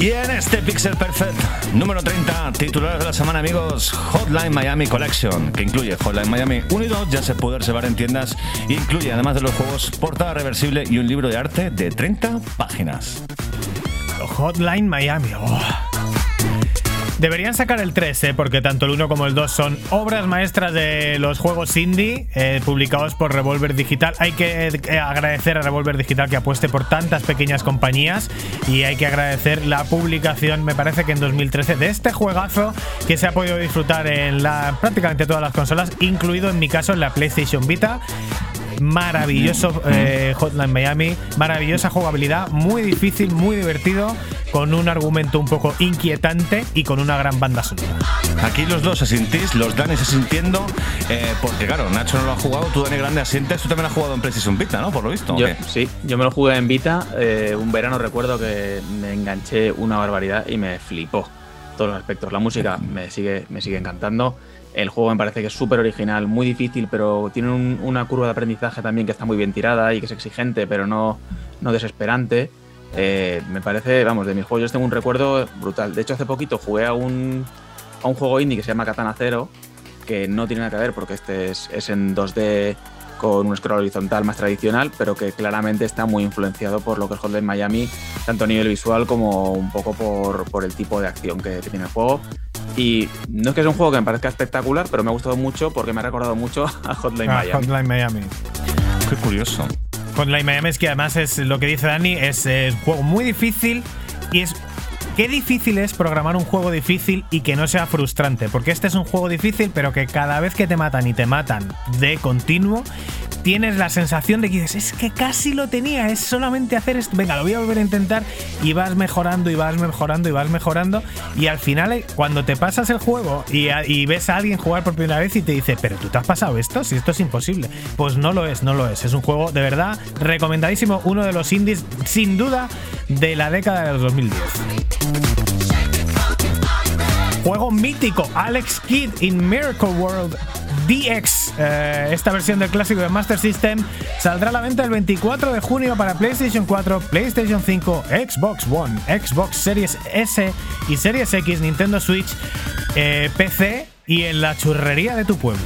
Y en este Pixel Perfect número 30, titulares de la semana, amigos, Hotline Miami Collection, que incluye Hotline Miami 1 y 2, ya se puede reservar en tiendas, e incluye además de los juegos portada reversible y un libro de arte de 30 páginas. Hotline Miami. oh. Deberían sacar el 3, ¿eh? porque tanto el 1 como el 2 son obras maestras de los juegos indie eh, publicados por Revolver Digital. Hay que eh, agradecer a Revolver Digital que apueste por tantas pequeñas compañías y hay que agradecer la publicación, me parece que en 2013, de este juegazo que se ha podido disfrutar en la, prácticamente todas las consolas, incluido en mi caso en la PlayStation Vita maravilloso eh, Hotline Miami, maravillosa jugabilidad, muy difícil, muy divertido, con un argumento un poco inquietante y con una gran banda sonora. Aquí los dos asintís, los Dani se sintiendo, eh, porque claro, Nacho no lo ha jugado, tú Dani Grande asientes, tú también has jugado en PlayStation Vita, ¿no? Por lo visto. ¿o Yo, sí, yo me lo jugué en Vita. eh, un verano recuerdo que me enganché una barbaridad y me flipó todos los aspectos. La música me sigue, me sigue encantando. El juego me parece que es súper original, muy difícil, pero tiene un- una curva de aprendizaje también que está muy bien tirada y que es exigente, pero no, no desesperante. Eh, me parece, vamos, de mis juegos yo tengo un recuerdo brutal. De hecho, hace poquito jugué a un, a un juego indie que se llama Katana Zero, que no tiene nada que ver porque este es, es en 2D con un scroll horizontal más tradicional, pero que claramente está muy influenciado por lo que es Hotline Miami, tanto a nivel visual como un poco por, por el tipo de acción que, que tiene el juego. Y no es que sea un juego que me parezca espectacular, pero me ha gustado mucho porque me ha recordado mucho a Hotline Ah, Miami. Hotline Miami. Qué curioso. Hotline Miami es que además es lo que dice Dani, es eh, un juego muy difícil y es qué difícil es programar un juego difícil y que no sea frustrante, porque este es un juego difícil, pero que cada vez que te matan y te matan de continuo, tienes la sensación de que dices, es que casi lo tenía, es solamente hacer esto, venga, lo voy a volver a intentar y vas mejorando y vas mejorando y vas mejorando y al final eh, cuando te pasas el juego y, ves a alguien jugar por primera vez y te dice, pero tú te has pasado esto, si esto es imposible, pues no lo es, no lo es, es un juego de verdad recomendadísimo, uno de los indies sin duda de la década de los 2010. Juego mítico, Alex Kidd in Miracle World DX. Eh, esta versión del clásico de Master System saldrá a la venta el 24 de junio para PlayStation 4, PlayStation 5, Xbox One, Xbox Series S y Series X, Nintendo Switch, eh, PC y en la churrería de tu pueblo.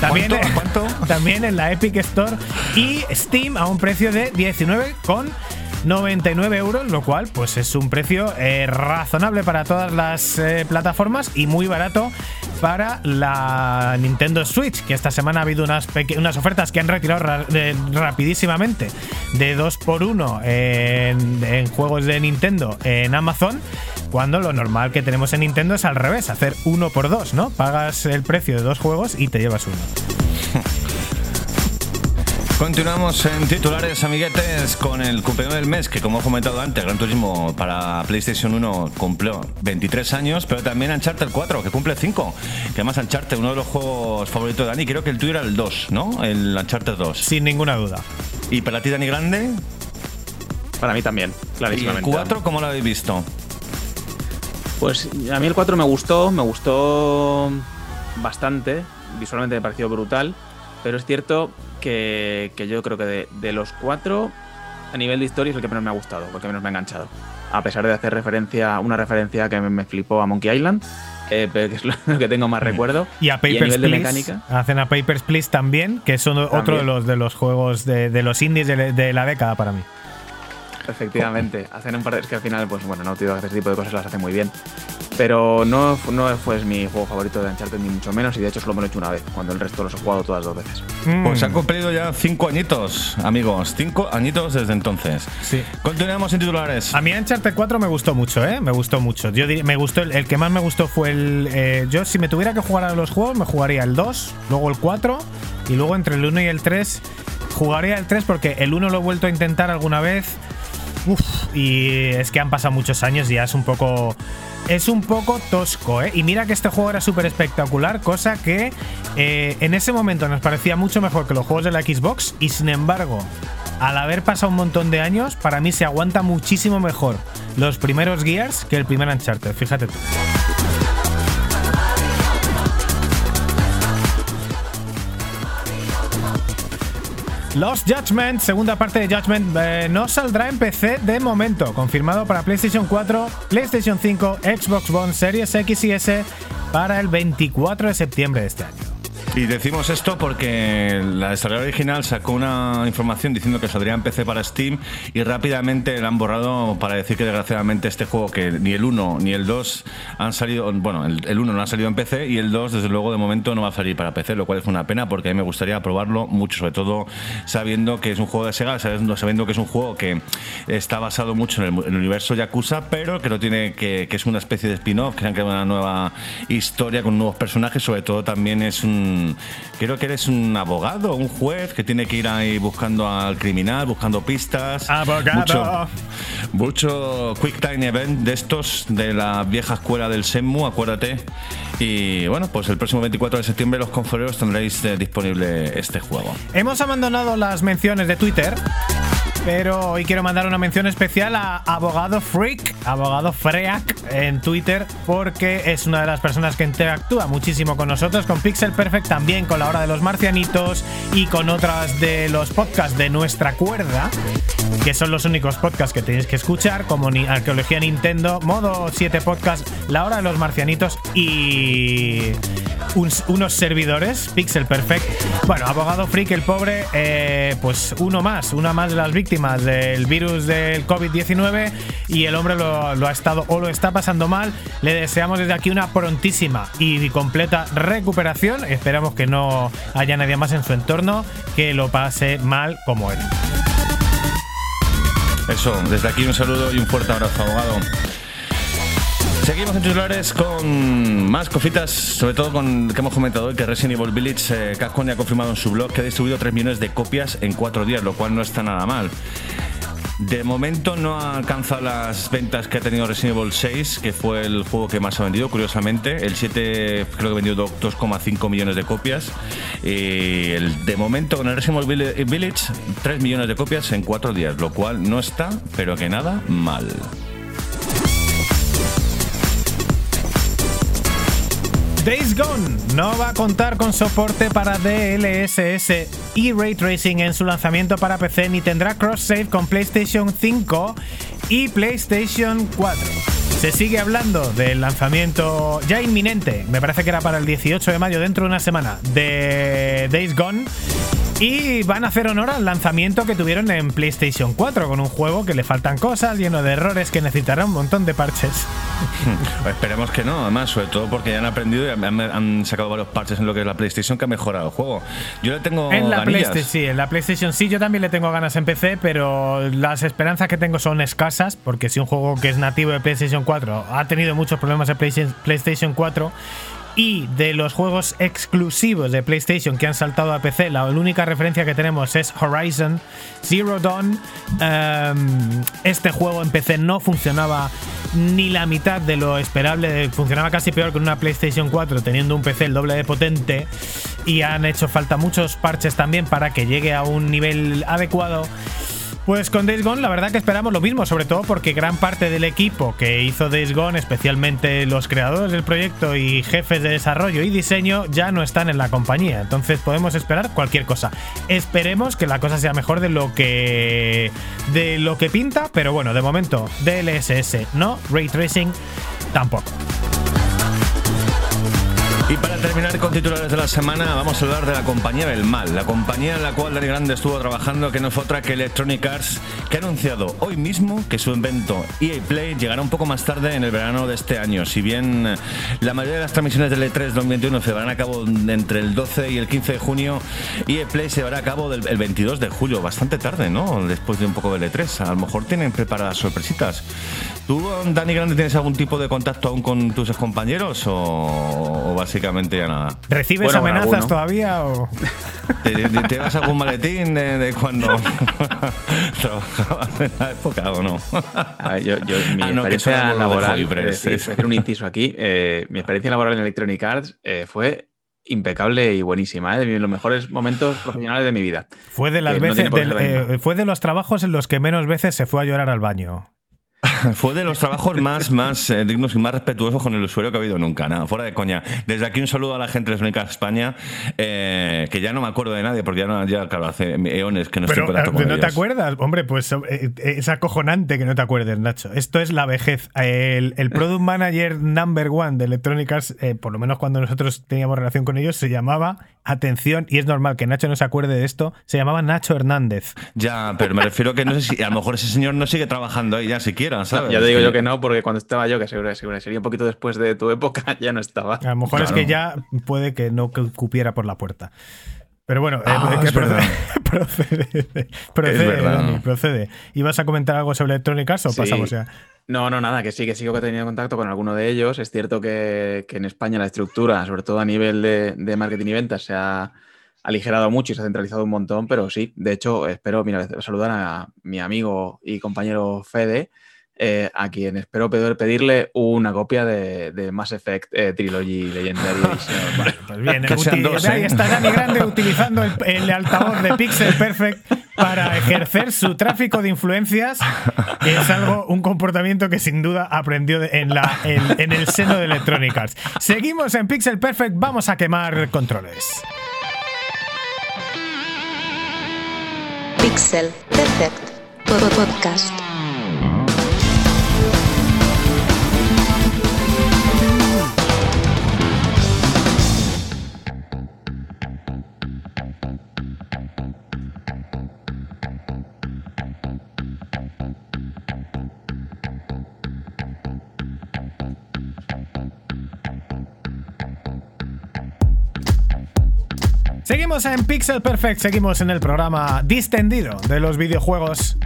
También, cuánto? ¿A cuánto? también en la Epic Store y Steam a un precio de 19,99 euros, lo cual pues es un precio eh, razonable para todas las eh, plataformas y muy barato para la Nintendo Switch, que esta semana ha habido unas, unas ofertas que han retirado ra- de- rapidísimamente de 2x1 en, en juegos de Nintendo en Amazon. Cuando lo normal que tenemos en Nintendo es al revés, hacer uno por dos, ¿no? Pagas el precio de dos juegos y te llevas uno. Continuamos en titulares, amiguetes, con el cumpleaños del mes, que como he comentado antes, Gran Turismo para PlayStation 1 cumplió 23 años, pero también Uncharted 4, que cumple 5. Que además Uncharted, uno de los juegos favoritos de Dani, creo que el tuyo era el 2, ¿no? El Uncharted 2. Sin ninguna duda. ¿Y para ti, Dani Grande? Para mí también, ¿Y el clarísimamente. 4 cómo lo habéis visto? Pues a mí el 4 me gustó, me gustó bastante. Visualmente me pareció brutal. Pero es cierto que, que yo creo que de, de los cuatro, a nivel de historia es el que menos me ha gustado, porque menos me ha enganchado. A pesar de hacer referencia, una referencia que me, me flipó a Monkey Island, eh, pero que es lo que tengo más recuerdo. Y a Papers, nivel de Please. mecánica. Hacen a Papers, Please también, que son otro de También. los, de los juegos de, de los indies de, de la década para mí. Efectivamente, hacen un par de. Es que al final, pues bueno, Naughty Dog hace este tipo de cosas las hace muy bien. Pero no, no fue mi juego favorito de Uncharted, ni mucho menos, y de hecho solo me lo he hecho una vez, cuando el resto los he jugado todas dos veces. Mm. Pues han cumplido ya 5 añitos, amigos. 5 añitos desde entonces. Sí. Continuamos en titulares. A mí Uncharted 4 me gustó mucho, ¿eh? Me gustó mucho. Yo diría- me gustó, el, el que más me gustó fue el. eh, yo, si me tuviera que jugar a los juegos, me jugaría el 2, luego el 4, y luego entre el 1 y el 3, jugaría el 3 porque el 1 lo he vuelto a intentar alguna vez. Uf, y es que han pasado muchos años y ya es un poco. Es un poco tosco, ¿eh? Y mira que este juego era súper espectacular, cosa que eh, en ese momento nos parecía mucho mejor que los juegos de la Xbox, y sin embargo, al haber pasado un montón de años, para mí se aguanta muchísimo mejor los primeros Gears que el primer Uncharted, fíjate tú. Lost Judgment, segunda parte de Judgment, eh, no saldrá en PC de momento. Confirmado para PlayStation 4, PlayStation 5, Xbox One Series X y S para el 24 de septiembre de este año. Y decimos esto porque la desarrolladora original sacó una información diciendo que saldría en PC para Steam y rápidamente la han borrado para decir que desgraciadamente este juego que ni el 1 ni el 2 han salido, bueno, el, el 1 no ha salido en PC y el 2 desde luego de momento no va a salir para PC, lo cual es una pena porque a mí me gustaría probarlo mucho, sobre todo sabiendo que es un juego de Sega, sabiendo, que es un juego que está basado mucho en el, en el universo Yakuza, pero que no tiene que, que es una especie de spin-off, que han creado una nueva historia con nuevos personajes, sobre todo también es un creo que eres un abogado, un juez que tiene que ir ahí buscando al criminal, buscando pistas. Abogado. Mucho, mucho quick time event de estos de la vieja escuela del Senmu, acuérdate. Y bueno, pues el próximo 24 de septiembre los confereros tendréis eh, disponible este juego. Hemos abandonado las menciones de Twitter, pero hoy quiero mandar una mención especial a Abogado Freak, Abogado Freak en Twitter, porque es una de las personas que interactúa muchísimo con nosotros, con Pixel Perfect, también con la hora de los marcianitos y con otras de los podcasts de nuestra cuerda, que son los únicos podcasts que tenéis que escuchar, como ni Arqueología Nintendo, Modo 7 Podcast, La hora de los marcianitos y uns- unos servidores, Pixel Perfect. Bueno, abogado freak, el pobre, eh, pues uno más, una más de las víctimas del virus del COVID-19 y el hombre lo, lo ha estado o lo está pasando mal. Le deseamos desde aquí una prontísima y completa recuperación. Esperamos que no haya nadie más en su entorno que lo pase mal como él. Eso, desde aquí un saludo y un fuerte abrazo, abogado. Seguimos en titulares con más cositas, sobre todo con que hemos comentado hoy que Resident Evil Village, eh, Capcom ya ha confirmado en su blog que ha distribuido 3 millones de copias en 4 días, lo cual no está nada mal. De momento no ha alcanzado las ventas que ha tenido Resident Evil 6, que fue el juego que más ha vendido, curiosamente. El 7 creo que vendió do- 2,5 millones de copias. Y el, de momento con el Resident Evil Vill- Village, 3 millones de copias en 4 días, lo cual no está, pero que nada, mal. Days Gone no va a contar con soporte para DLSS y Ray Tracing en su lanzamiento para PC ni tendrá cross-save con PlayStation 5 y PlayStation 4. Se sigue hablando del lanzamiento ya inminente, me parece que era para el 18 de mayo, dentro de una semana, de Days Gone. Y van a hacer honor al lanzamiento que tuvieron en PlayStation 4, con un juego que le faltan cosas, lleno de errores, que necesitará un montón de parches. Esperemos que no, además, sobre todo porque ya han aprendido y han, han sacado varios parches en lo que es la PlayStation que ha mejorado el juego. Yo le tengo En la. PlayStation, sí, en la PlayStation sí, yo también le tengo ganas en PC, pero las esperanzas que tengo son escasas, porque si un juego que es nativo de PlayStation 4 ha tenido muchos problemas en PlayStation 4 y de los juegos exclusivos de PlayStation que han saltado a PC, la única referencia que tenemos es Horizon Zero Dawn. Em, este juego en PC no funcionaba ni la mitad de lo esperable, funcionaba casi peor que una PlayStation 4 teniendo un PC el doble de potente y han hecho falta muchos parches también para que llegue a un nivel adecuado. Pues con Days Gone la verdad que esperamos lo mismo, sobre todo porque gran parte del equipo que hizo Days Gone, especialmente los creadores del proyecto y jefes de desarrollo y diseño, ya no están en la compañía. Entonces podemos esperar cualquier cosa. Esperemos que la cosa sea mejor de lo que de lo que pinta, pero bueno, de momento DLSS no, Ray Tracing tampoco. Y para terminar con titulares de la semana, vamos a hablar de la compañía del mal, la compañía en la cual Dani Grande estuvo trabajando, que no fue otra que Electronic Arts, que ha anunciado hoy mismo que su invento EA Play llegará un poco más tarde en el verano de este año. Si bien la mayoría de las transmisiones del E3 2021 se llevarán a cabo entre el 12 y el 15 de junio, EA Play se llevará a cabo el 22 de julio, bastante tarde, ¿no? Después de un poco del E3. A lo mejor tienen preparadas sorpresitas. ¿Tú, Dani Grande, tienes algún tipo de contacto aún con tus compañeros o, básicamente ya nada? ¿Recibes amenazas todavía o...? ¿Te, vas algún maletín de, cuando trabajabas en la época o no? yo, mi ah, experiencia laboral, hacer un inciso aquí, eh, mi experiencia laboral en Electronic Arts eh, fue impecable y buenísima, ¿eh? de los mejores momentos profesionales de mi vida. Fue de las veces, fue de los trabajos en los que menos veces se fue a llorar al baño. Fue de los trabajos más, más eh, dignos y más respetuosos con el usuario que ha habido nunca, nada, fuera de coña. Desde aquí un saludo a la gente de Sónica España, eh, que ya no me acuerdo de nadie, porque ya, no, ya claro, hace eones que no estoy en contacto con ¿No te acuerdas? Hombre, pues eh, es acojonante que no te acuerdes, Nacho. Esto es la vejez. El, el Product Manager Number One de Electronic Arts, por lo menos cuando nosotros teníamos relación con ellos, se llamaba, atención, y es normal que Nacho no se acuerde de esto, se llamaba Nacho Hernández. Ya, pero me refiero que no sé si a lo mejor ese señor no sigue trabajando ahí ya siquiera ya te digo yo que no, porque cuando estaba yo, que seguro, sería un poquito después de tu época, ya no estaba. A lo mejor es que ya puede que no cupiera por la puerta. Pero bueno, eh, ah, que procede, procede, procede, procede. ¿Ibas a comentar algo sobre Electronic Arts o pasamos ya? No, no, nada, que sí, que sigo que he tenido contacto con alguno de ellos. Es cierto que, en España la estructura, sobre todo a nivel de, de marketing y ventas, se ha, aligerado mucho y se ha centralizado un montón, pero sí, de hecho, espero mira, saludar a mi amigo y compañero Fede, eh, a quien espero poder pedirle una copia de, de Mass Effect eh, Trilogy Legendary Edition. pues bien, ahí ¿eh? está Dani Grande utilizando el, altavoz de Pixel Perfect para ejercer su tráfico de influencias, que es algo, un comportamiento que sin duda aprendió en, la, en el seno de Electronic Arts. Seguimos en Pixel Perfect, vamos a quemar controles. Pixel Perfect Podcast. Seguimos en Pixel Perfect, seguimos en el programa distendido de los videojuegos.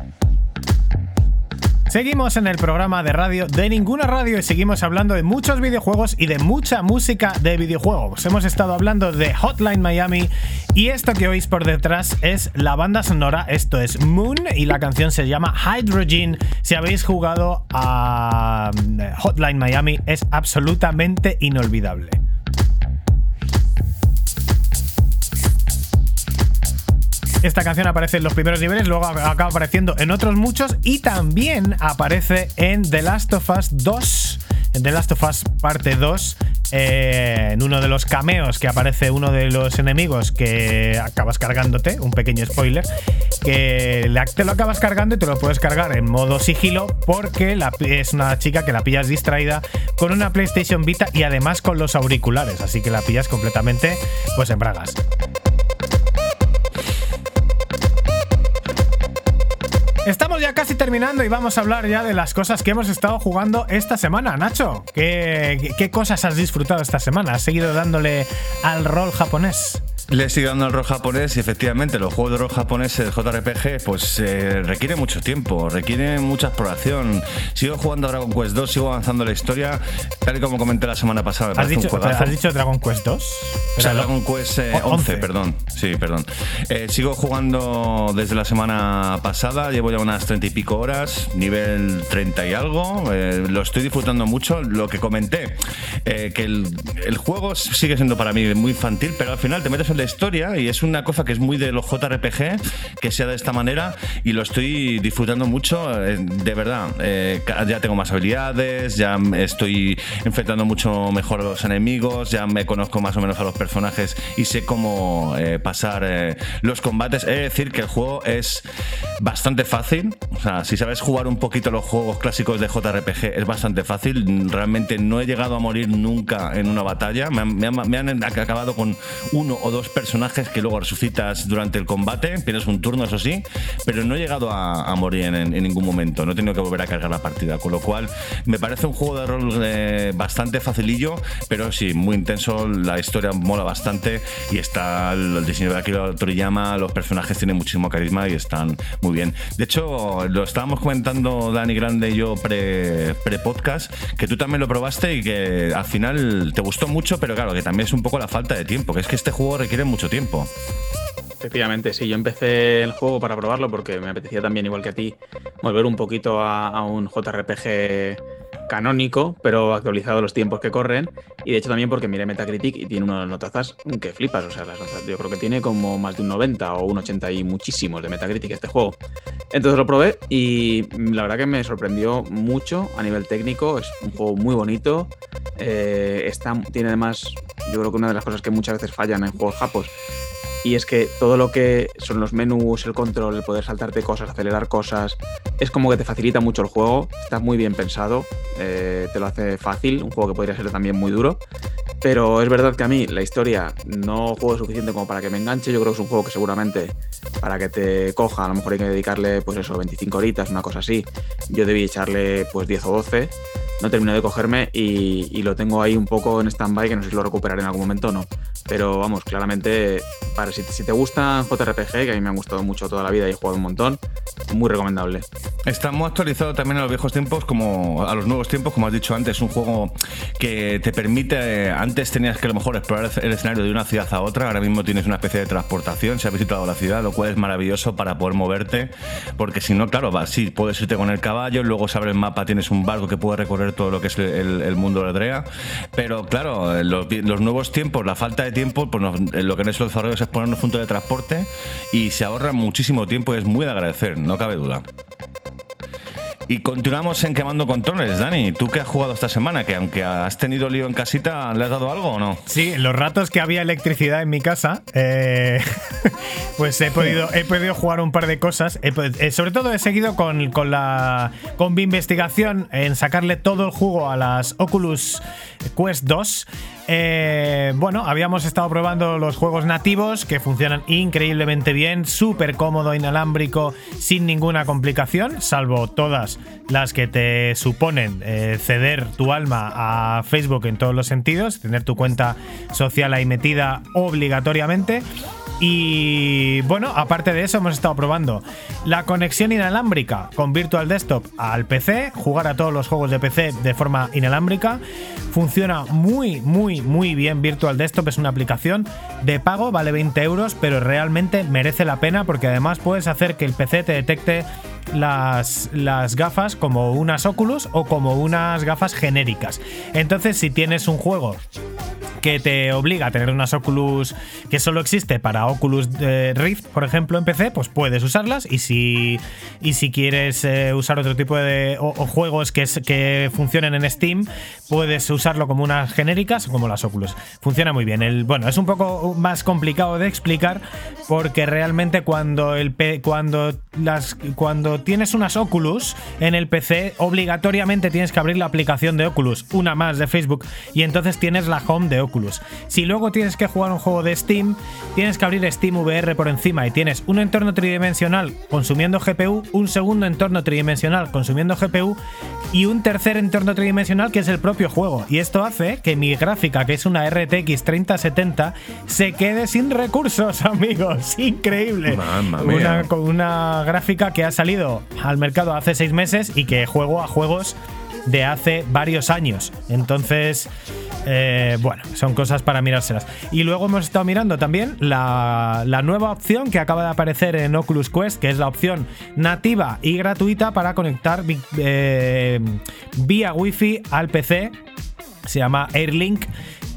Seguimos en el programa de radio de ninguna radio y seguimos hablando de muchos videojuegos y de mucha música de videojuegos. Hemos estado hablando de Hotline Miami y esto que oís por detrás es la banda sonora, esto es Moon y la canción se llama Hydrogen. Si habéis jugado a Hotline Miami es absolutamente inolvidable. Esta canción aparece en los primeros niveles, luego acaba apareciendo en otros muchos y también aparece en The Last of Us 2. En The Last of Us parte 2, eh, en uno de los cameos que aparece uno de los enemigos que acabas cargándote, un pequeño spoiler, que te lo acabas cargando y te lo puedes cargar en modo sigilo porque es una chica que la pillas distraída con una PlayStation Vita y además con los auriculares, así que la pillas completamente pues en bragas. Estamos ya casi terminando y vamos a hablar ya de las cosas que hemos estado jugando esta semana. Nacho, ¿qué, cosas has disfrutado esta semana? ¿Has seguido dándole al rol japonés? Le sigo dando al rol japonés y efectivamente los juegos de rol japoneses JRPG pues eh, requiere mucho tiempo, requiere mucha exploración. Sigo jugando Dragon Quest 2, sigo avanzando la historia, tal y como comenté la semana pasada. ¿Has, dicho, ¿Has dicho Dragon Quest 2? O sea, Dragon Quest 11, eh, perdón. Sí, perdón. Eh, sigo jugando desde la semana pasada, llevo ya unas 30 y pico horas, nivel 30 y algo. lo estoy disfrutando mucho. Lo que comenté, que el, el, juego sigue siendo para mí muy infantil, pero al final te metes en historia y es una cosa que es muy de los JRPG, que sea de esta manera y lo estoy disfrutando mucho, eh, de verdad. Eh, ya tengo más habilidades, ya estoy enfrentando mucho mejor a los enemigos, ya me conozco más o menos a los personajes y sé cómo eh, pasar los combates. Es decir, que el juego es bastante fácil. O sea, si sabes jugar un poquito los juegos clásicos de JRPG, es bastante fácil. Realmente no he llegado a morir nunca en una batalla. Me han, acabado con uno o dos personajes que luego resucitas durante el combate. Tienes un turno, eso sí, pero no he llegado a, morir en, ningún momento. No he tenido que volver a cargar la partida. Con lo cual, me parece un juego de rol eh, bastante facilillo, pero sí, muy intenso. La historia mola bastante y está el diseño de Akira Toriyama, los personajes tienen muchísimo carisma y están muy bien. De hecho, lo estábamos comentando Dani Grande y yo pre-podcast, que tú también lo probaste y que al final te gustó mucho, pero claro, que también es un poco la falta de tiempo, que es que este juego requiere mucho tiempo. Efectivamente, sí, yo empecé el juego para probarlo porque me apetecía también, igual que a ti, volver un poquito a un JRPG canónico, pero actualizado los tiempos que corren. Y de hecho también porque miré Metacritic y tiene unas notazas que flipas. O sea, las yo creo que tiene como más de un 90 o un 80 y muchísimos de Metacritic este juego. Entonces lo probé y la verdad que me sorprendió mucho a nivel técnico. Es un juego muy bonito. Eh, está, tiene además, yo creo que una de las cosas que muchas veces fallan en juegos japos y es que todo lo que son los menús, el control, el poder saltarte cosas, acelerar cosas, es como que te facilita mucho el juego, está muy bien pensado, eh, te lo hace fácil, un juego que podría ser también muy duro, pero es verdad que a mí la historia no juego suficiente como para que me enganche, yo creo que es un juego que seguramente para que te coja, a lo mejor hay que dedicarle pues eso, 25 horitas, una cosa así, yo debí echarle pues 10 o 12, no termino de cogerme y, y lo tengo ahí un poco en stand-by, que no sé si lo recuperaré en algún momento o no. Pero vamos, claramente, para si, si te gustan JRPG, que a mí me han gustado mucho toda la vida y he jugado un montón, muy recomendable. Está muy actualizado también a los viejos tiempos como a los nuevos tiempos, como has dicho antes, un juego que te permite, antes tenías que a lo mejor explorar el escenario de una ciudad a otra, ahora mismo tienes una especie de transportación, se ha visitado la ciudad, lo cual es maravilloso para poder moverte, porque si no, claro, vas, sí, puedes irte con el caballo, luego se abre el mapa, tienes un barco que puede recorrer todo lo que es el, mundo de Drea, pero claro, los, los nuevos tiempos, la falta de tiempo, pues lo que en eso desarrollos es ponernos punto de transporte y se ahorra muchísimo tiempo es muy de agradecer, no cabe duda. Y continuamos en quemando controles, Dani. ¿Tú qué has jugado esta semana? Que aunque has tenido lío en casita, ¿le has dado algo o no? Sí, los ratos que había electricidad en mi casa, eh, pues he podido, he podido jugar un par de cosas. Eh, sobre todo he seguido con, con, la con mi investigación en sacarle todo el jugo a las Oculus Quest 2. Eh, bueno, habíamos estado probando los juegos nativos que funcionan increíblemente bien, súper cómodo, inalámbrico, sin ninguna complicación, salvo todas las que te suponen eh, ceder tu alma a Facebook en todos los sentidos, tener tu cuenta social ahí metida obligatoriamente. Y bueno, aparte de eso, hemos estado probando la conexión inalámbrica con Virtual Desktop al PC, jugar a todos los juegos de PC de forma inalámbrica. Funciona muy, muy, muy bien Virtual Desktop. Es una aplicación de pago, vale 20 euros, pero realmente merece la pena porque además puedes hacer que el PC te detecte las, las, gafas como unas Oculus o como unas gafas genéricas. Entonces, si tienes un juego que te obliga a tener unas Oculus que solo existe para Oculus eh, Rift, por ejemplo, en PC, pues puedes usarlas. Y si, y si quieres eh, usar otro tipo de juegos que, que funcionen en Steam, puedes usarlo como unas genéricas como las Oculus. Funciona muy bien. El, bueno, es un poco más complicado de explicar porque realmente cuando, el, cuando, las, cuando tienes unas Oculus en el PC, obligatoriamente tienes que abrir la aplicación de Oculus, una más de Facebook, y entonces tienes la home de Oculus. Si luego tienes que jugar un juego de Steam, tienes que abrir Steam VR por encima y tienes un entorno tridimensional consumiendo GPU, un segundo entorno tridimensional consumiendo GPU y un tercer entorno tridimensional que es el propio juego. Y esto hace que mi gráfica, que es una RTX 3070, se quede sin recursos, amigos. Increíble. Una, una gráfica que ha salido al mercado hace seis meses y que juego a juegos de hace varios años. Entonces, eh, bueno, son cosas para mirárselas. Y luego hemos estado mirando también la, nueva opción que acaba de aparecer en Oculus Quest, que es la opción nativa y gratuita para conectar eh, vía Wi-Fi al PC. Se llama Airlink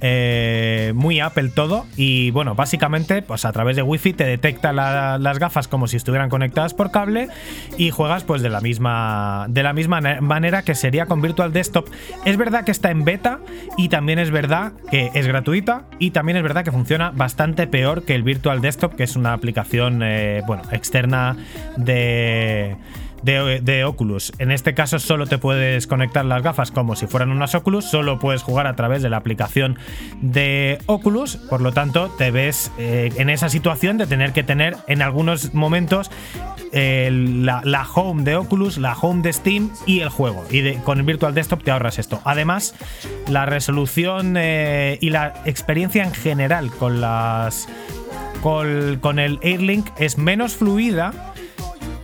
eh, muy Apple todo. Y bueno, básicamente, pues a través de Wi-Fi te detecta la- las gafas como si estuvieran conectadas por cable y juegas pues de la misma de la misma ne- manera que sería con Virtual Desktop. Es verdad que está en beta y también es verdad que es gratuita y también es verdad que funciona bastante peor que el Virtual Desktop, que es una aplicación eh, bueno externa de de, Oculus. En este caso solo te puedes conectar las gafas como si fueran unas Oculus, solo puedes jugar a través de la aplicación de Oculus, por lo tanto te ves eh, en esa situación de tener que tener en algunos momentos eh, la, la home de Oculus, la home de Steam y el juego. Y con el Virtual Desktop te ahorras esto. Además, la resolución eh, y la experiencia en general con las con, con el Airlink es menos fluida.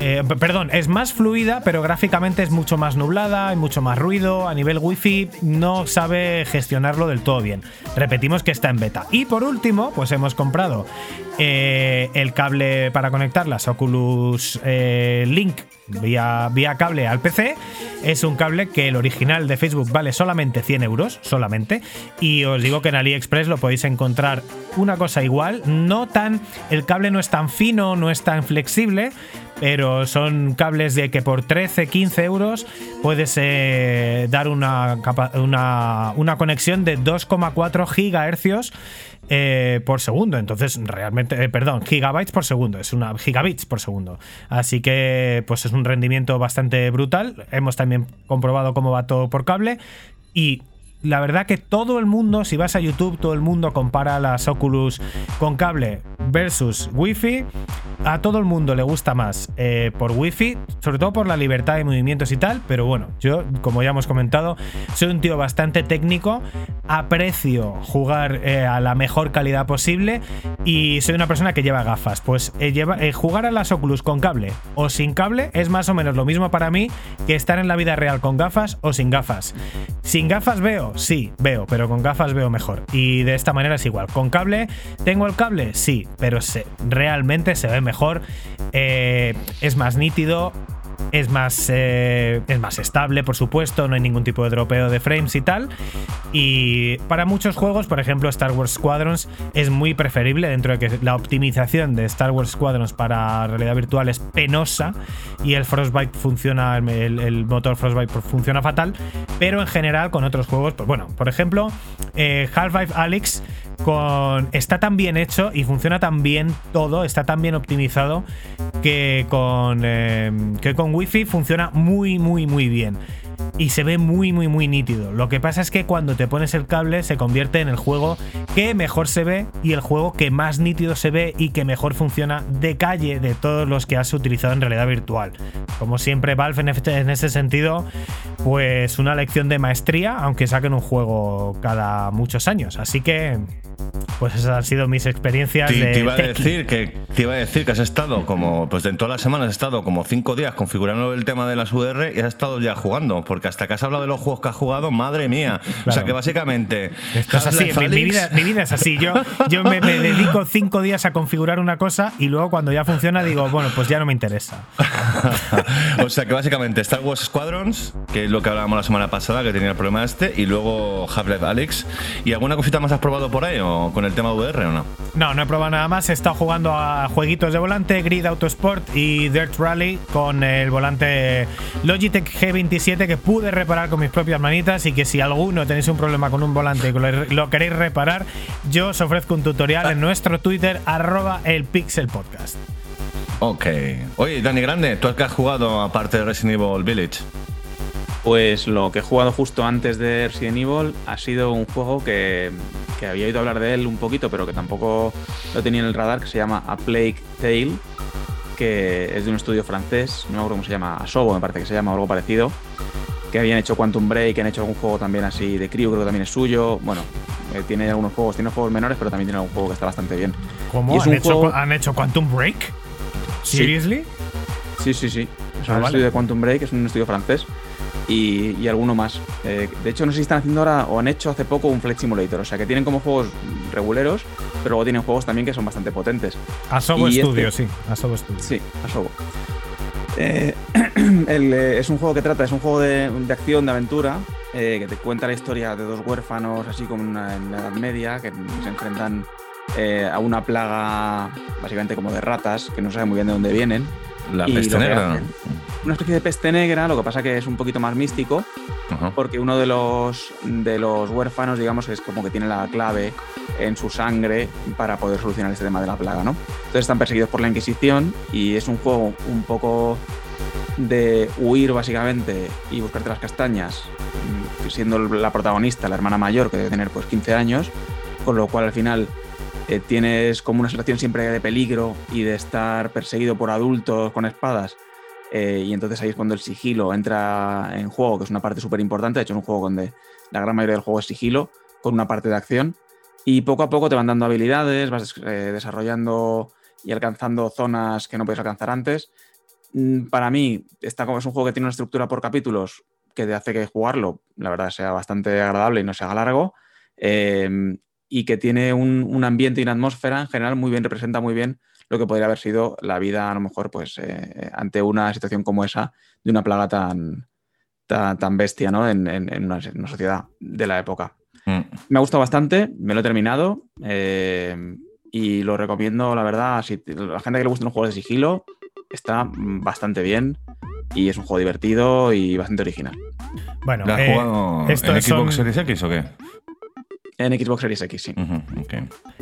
Eh, perdón, es más fluida, pero gráficamente es mucho más nublada, hay mucho más ruido. A nivel wifi no sabe gestionarlo del todo bien. Repetimos que está en beta. Y por último, pues hemos comprado eh, el cable para conectar las Oculus eh, Link vía, vía cable al PC. Es un cable que el original de Facebook vale solamente 100 euros, solamente. Y os digo que en AliExpress lo podéis encontrar una cosa igual. No tan. El cable no es tan fino, no es tan flexible. Pero son cables de que por 13, 15 euros puedes eh, dar una, una conexión de 2,4 gigahercios eh, por segundo. Entonces, realmente, eh, perdón, gigabytes por segundo, es una gigabits por segundo. Así que, pues es un rendimiento bastante brutal. Hemos también comprobado cómo va todo por cable y la verdad que todo el mundo, si vas a YouTube, todo el mundo compara las Oculus con cable versus Wi-Fi. A todo el mundo le gusta más eh, por Wi-Fi, sobre todo por la libertad de movimientos y tal. Pero bueno, yo, como ya hemos comentado, soy un tío bastante técnico, aprecio jugar eh, a la mejor calidad posible y soy una persona que lleva gafas. Pues eh, jugar a las Oculus con cable o sin cable es más o menos lo mismo para mí que estar en la vida real con gafas o sin gafas. Sin gafas veo, sí, veo, pero con gafas veo mejor. Y de esta manera es igual. Con cable, ¿tengo el cable? Sí, pero realmente se ve mejor. eh, es más nítido. Es más, eh, es más estable, por supuesto, no hay ningún tipo de dropeo de frames y tal. Y para muchos juegos, por ejemplo Star Wars Squadrons, es muy preferible dentro de que la optimización de Star Wars Squadrons para realidad virtual es penosa y el Frostbite funciona, el, motor Frostbite funciona fatal, pero en general con otros juegos, pues bueno, por ejemplo, eh, Half-Life Alyx está tan bien hecho y funciona tan bien todo, está tan bien optimizado que con, eh, que con Wi-Fi funciona muy, muy, muy bien. Y se ve muy, muy, muy nítido. Lo que pasa es que cuando te pones el cable se convierte en el juego que mejor se ve y el juego que más nítido se ve y que mejor funciona de calle de todos los que has utilizado en realidad virtual. Como siempre, Valve en este- ese sentido, pues una lección de maestría, aunque saquen un juego cada muchos años. Así que, pues esas han sido mis experiencias Te, de te iba a decir que te iba a decir que has estado como pues en todas las semanas has estado como cinco días configurando el tema de las UR y has estado ya jugando porque hasta que has hablado de los juegos que has jugado madre mía o sea que básicamente Esto es así, mi, mi vida, mi vida es así. Yo, yo me, me dedico cinco días a configurar una cosa y luego cuando ya funciona digo, bueno, pues ya no me interesa. o sea que básicamente Star Wars Squadrons, que es lo que hablábamos la semana pasada, que tenía el problema este, y luego Half-Life Alyx. ¿Y alguna cosita más has probado por ahí o con el tema VR o no? No, no he probado nada más. He estado jugando a jueguitos de volante, Grid Autosport y Dirt Rally con el volante Logitech G27 que pude reparar con mis propias manitas y que si alguno tenéis un problema con un volante y lo, queréis reparar, yo os ofrezco un tutorial en nuestro Twitter arroba el Pixel Podcast. Ok. Oye, Dani Grande, ¿tú qué has jugado aparte de Resident Evil Village? Pues lo que he jugado justo antes de Resident Evil ha sido un juego que, que había oído hablar de él un poquito, pero que tampoco lo tenía en el radar, que se llama A Plague Tale, que es de un estudio francés, no me acuerdo cómo se llama, Asobo me parece que se llama o algo parecido, que habían hecho Quantum Break, que han hecho algún juego también así de Crew, creo que también es suyo. Bueno, eh, tiene algunos juegos, tiene juegos menores, pero también tiene algún juego que está bastante bien. ¿Cómo? ¿Han hecho, juego- ¿Han hecho Quantum Break? Sí. ¿Seriously? Sí, sí, sí. Es Ah, un vale. estudio de Quantum Break, es un estudio francés. Y, y alguno más. Eh, de hecho, no sé si están haciendo ahora o han hecho hace poco un Flight Simulator. O sea, que tienen como juegos reguleros, pero luego tienen juegos también que son bastante potentes. Asobo Y este- Studio, sí. Asobo Studio. Sí, Asobo. Eh, eh, es un juego que trata, es un juego de, acción, de aventura, eh, que te cuenta la historia de dos huérfanos, así como en la Edad Media, que se enfrentan a una plaga básicamente como de ratas, que no sabe muy bien de dónde vienen. La Y peste negra. hacen- Una especie de peste negra, lo que pasa que es un poquito más místico, porque uno de los, de los huérfanos, digamos, es como que tiene la clave en su sangre para poder solucionar este tema de la plaga, ¿no? Entonces están perseguidos por la Inquisición y es un juego un poco de huir básicamente y buscarte las castañas, mm, siendo la protagonista, la hermana mayor, que debe tener pues 15 años, con lo cual al final eh, tienes como una sensación siempre de peligro y de estar perseguido por adultos con espadas. eh, y entonces ahí es cuando el sigilo entra en juego, que es una parte súper importante. De hecho, es un juego donde la gran mayoría del juego es sigilo, con una parte de acción. Y poco a poco te van dando habilidades, vas eh, desarrollando y alcanzando zonas que no puedes alcanzar antes. Mm, Para mí, está es un juego que tiene una estructura por capítulos que te hace que jugarlo, la verdad, sea bastante agradable y no se haga largo. eh, y que tiene un, un ambiente y una atmósfera en general muy bien, representa muy bien lo que podría haber sido la vida, a lo mejor, pues, eh, ante una situación como esa, de una plaga tan, tan, tan bestia, ¿no? En, en- en una, en una sociedad de la época. Mm. Me ha gustado bastante, me lo he terminado eh, y lo recomiendo, la verdad, si a la gente que le gustan los juegos de sigilo, está bastante bien y es un juego divertido y bastante original. Bueno, ¿La has eh, jugado estos en Xbox son- Series X o qué? En Xbox Series X, sí.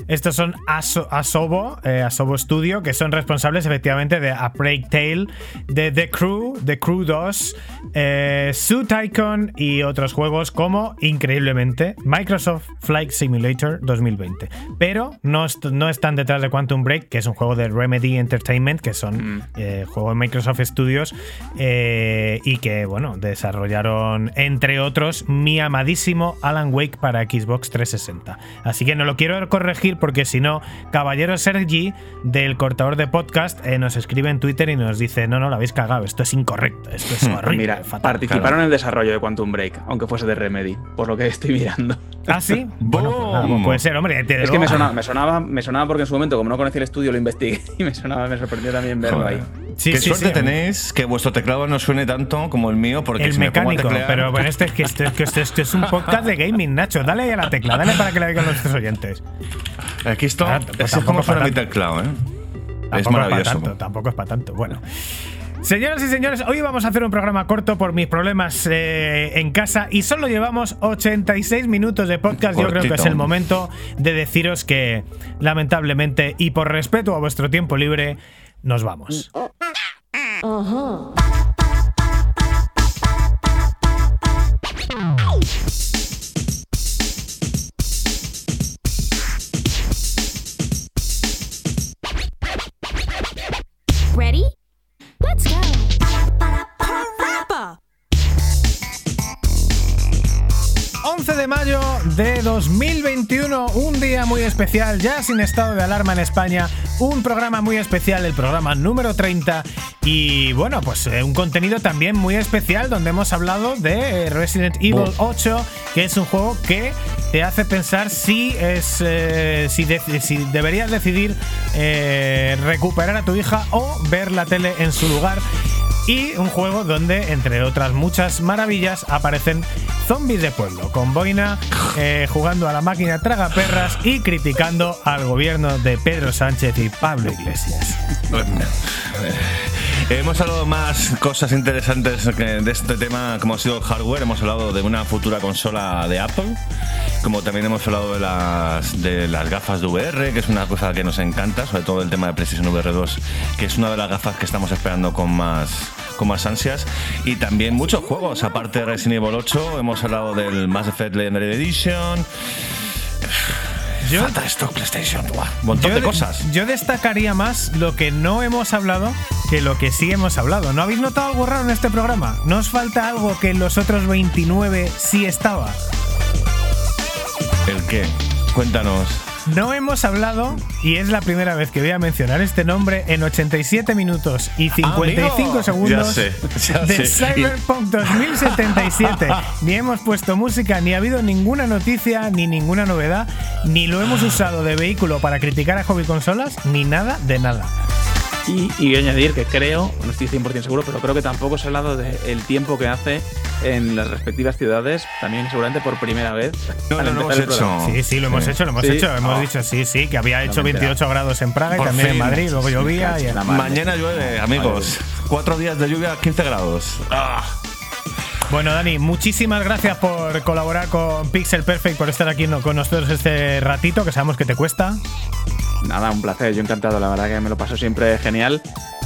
Estos son Aso- Asobo, eh, Asobo Studio, que son responsables efectivamente de A Break Tale, de The Crew, The Crew 2, eh, Suit Icon y otros juegos como, increíblemente, Microsoft Flight Simulator 2020. Pero no, est- no están detrás de Quantum Break, que es un juego de Remedy Entertainment, que son Mm. eh, juego de Microsoft Studios eh, y que, bueno, desarrollaron, entre otros, mi amadísimo Alan Wake para Xbox 360. Así que no lo quiero corregir porque si no, Caballero Sergi, del cortador de podcast, eh, nos escribe en Twitter y nos dice: No, no, lo habéis cagado, esto es incorrecto, esto es horrible. Mira, fatal". participaron en el desarrollo de Quantum Break, aunque fuese de Remedy, por lo que estoy mirando. ¿Ah, sí? Bueno, pues nada, pues puede ser, hombre. te- Es que me sonaba, me, sonaba, me sonaba porque en su momento, como no conocía el estudio, lo investigué y me sonaba, me sorprendió también verlo Joder. ahí. Sí, Qué sí, suerte sí. tenéis que vuestro teclado no suene tanto como el mío, porque El si me pongo a mecánico, teclear- pero bueno, este, es que este, es que este- este es un podcast de gaming, Nacho. Dale ahí a la tecla, dale para que la oigan nuestros oyentes. Aquí esto, Ah, pues es como suena mi teclado, ¿eh? Tampoco Es maravilloso. tanto, tampoco es para tanto. Bueno. Señoras y señores, hoy vamos a hacer un programa corto por mis problemas eh, en casa y solo llevamos 86 minutos de podcast. Yo creo que es el momento de deciros que, lamentablemente, y por respeto a vuestro tiempo libre, nos vamos. Ready? Let's go. 11 de mayo de 2021, un día muy especial, ya sin estado de alarma en España, un programa muy especial, el programa número 30 y bueno, pues eh, un contenido también muy especial donde hemos hablado de eh, Resident Evil 8, que es un juego que te hace pensar si es eh, si, de- si deberías decidir recuperar a tu hija o ver la tele en su lugar. Y un juego donde, entre otras muchas maravillas, aparecen zombies de pueblo, con boina, eh, jugando a la máquina tragaperras y criticando al gobierno de Pedro Sánchez y Pablo Iglesias. Hemos hablado más cosas interesantes de este tema, como ha sido el hardware. Hemos hablado de una futura consola de Apple, como también hemos hablado de las, de las gafas de VR, que es una cosa que nos encanta, sobre todo el tema de PlayStation VR 2, que es una de las gafas que estamos esperando con más, con más ansias. Y también muchos juegos, aparte de Resident Evil 8, hemos hablado del Mass Effect Legendary Edition. Yo- Falta stock PlayStation, un montón Yo de de- cosas. Yo destacaría más lo que no hemos hablado que lo que sí hemos hablado. ¿No habéis notado algo raro en este programa? ¿No os falta algo que en los otros 29 sí estaba? ¿El qué? Cuéntanos. No hemos hablado, y es la primera vez que voy a mencionar este nombre en 87 minutos y 55 Amigo. segundos Ya sé, ya de sé. Cyberpunk 2077. ni hemos puesto música, ni ha habido ninguna noticia, ni ninguna novedad, ni lo hemos usado de vehículo para criticar a hobby consolas, ni nada de nada. Y, y añadir que creo, no estoy 100% seguro, pero creo que tampoco se ha hablado del tiempo que hace en las respectivas ciudades, también seguramente por primera vez. No, no, lo hemos hecho. Sí, sí, lo hemos Sí. hecho, lo hemos Sí. hecho. Hemos Oh. dicho sí, sí, que había hecho me he 28 grados en Praga y Por también en fin. Madrid, luego llovía. y- La madre. Mañana llueve, amigos. Cuatro días de lluvia, 15 grados. Ah. Bueno, Dani, muchísimas gracias por colaborar con Pixel Perfect, por estar aquí con nosotros este ratito, que sabemos que te cuesta. Nada, un placer, yo encantado, la verdad que me lo paso siempre genial.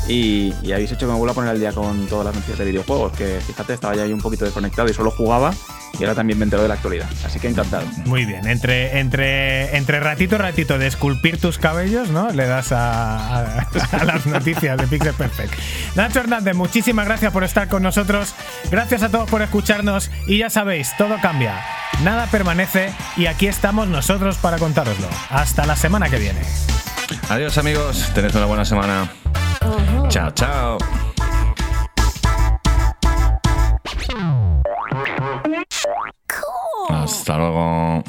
Y, y habéis hecho que me vuelva a poner al día con todas las noticias de videojuegos, que fíjate, estaba ya ahí un poquito desconectado y solo jugaba, y ahora también me entero de la actualidad. Así que encantado. Muy bien, entre, entre, entre ratito ratito de esculpir tus cabellos, ¿no? Le das a, a- a las noticias de Pixel Perfect. Nacho Hernández, muchísimas gracias por estar con nosotros. Gracias a todos por escucharnos. Y ya sabéis, todo cambia, nada permanece y aquí estamos nosotros para contároslo. Hasta la semana que viene. Adiós, amigos. Tened una buena semana. Chao, chao. Hasta luego.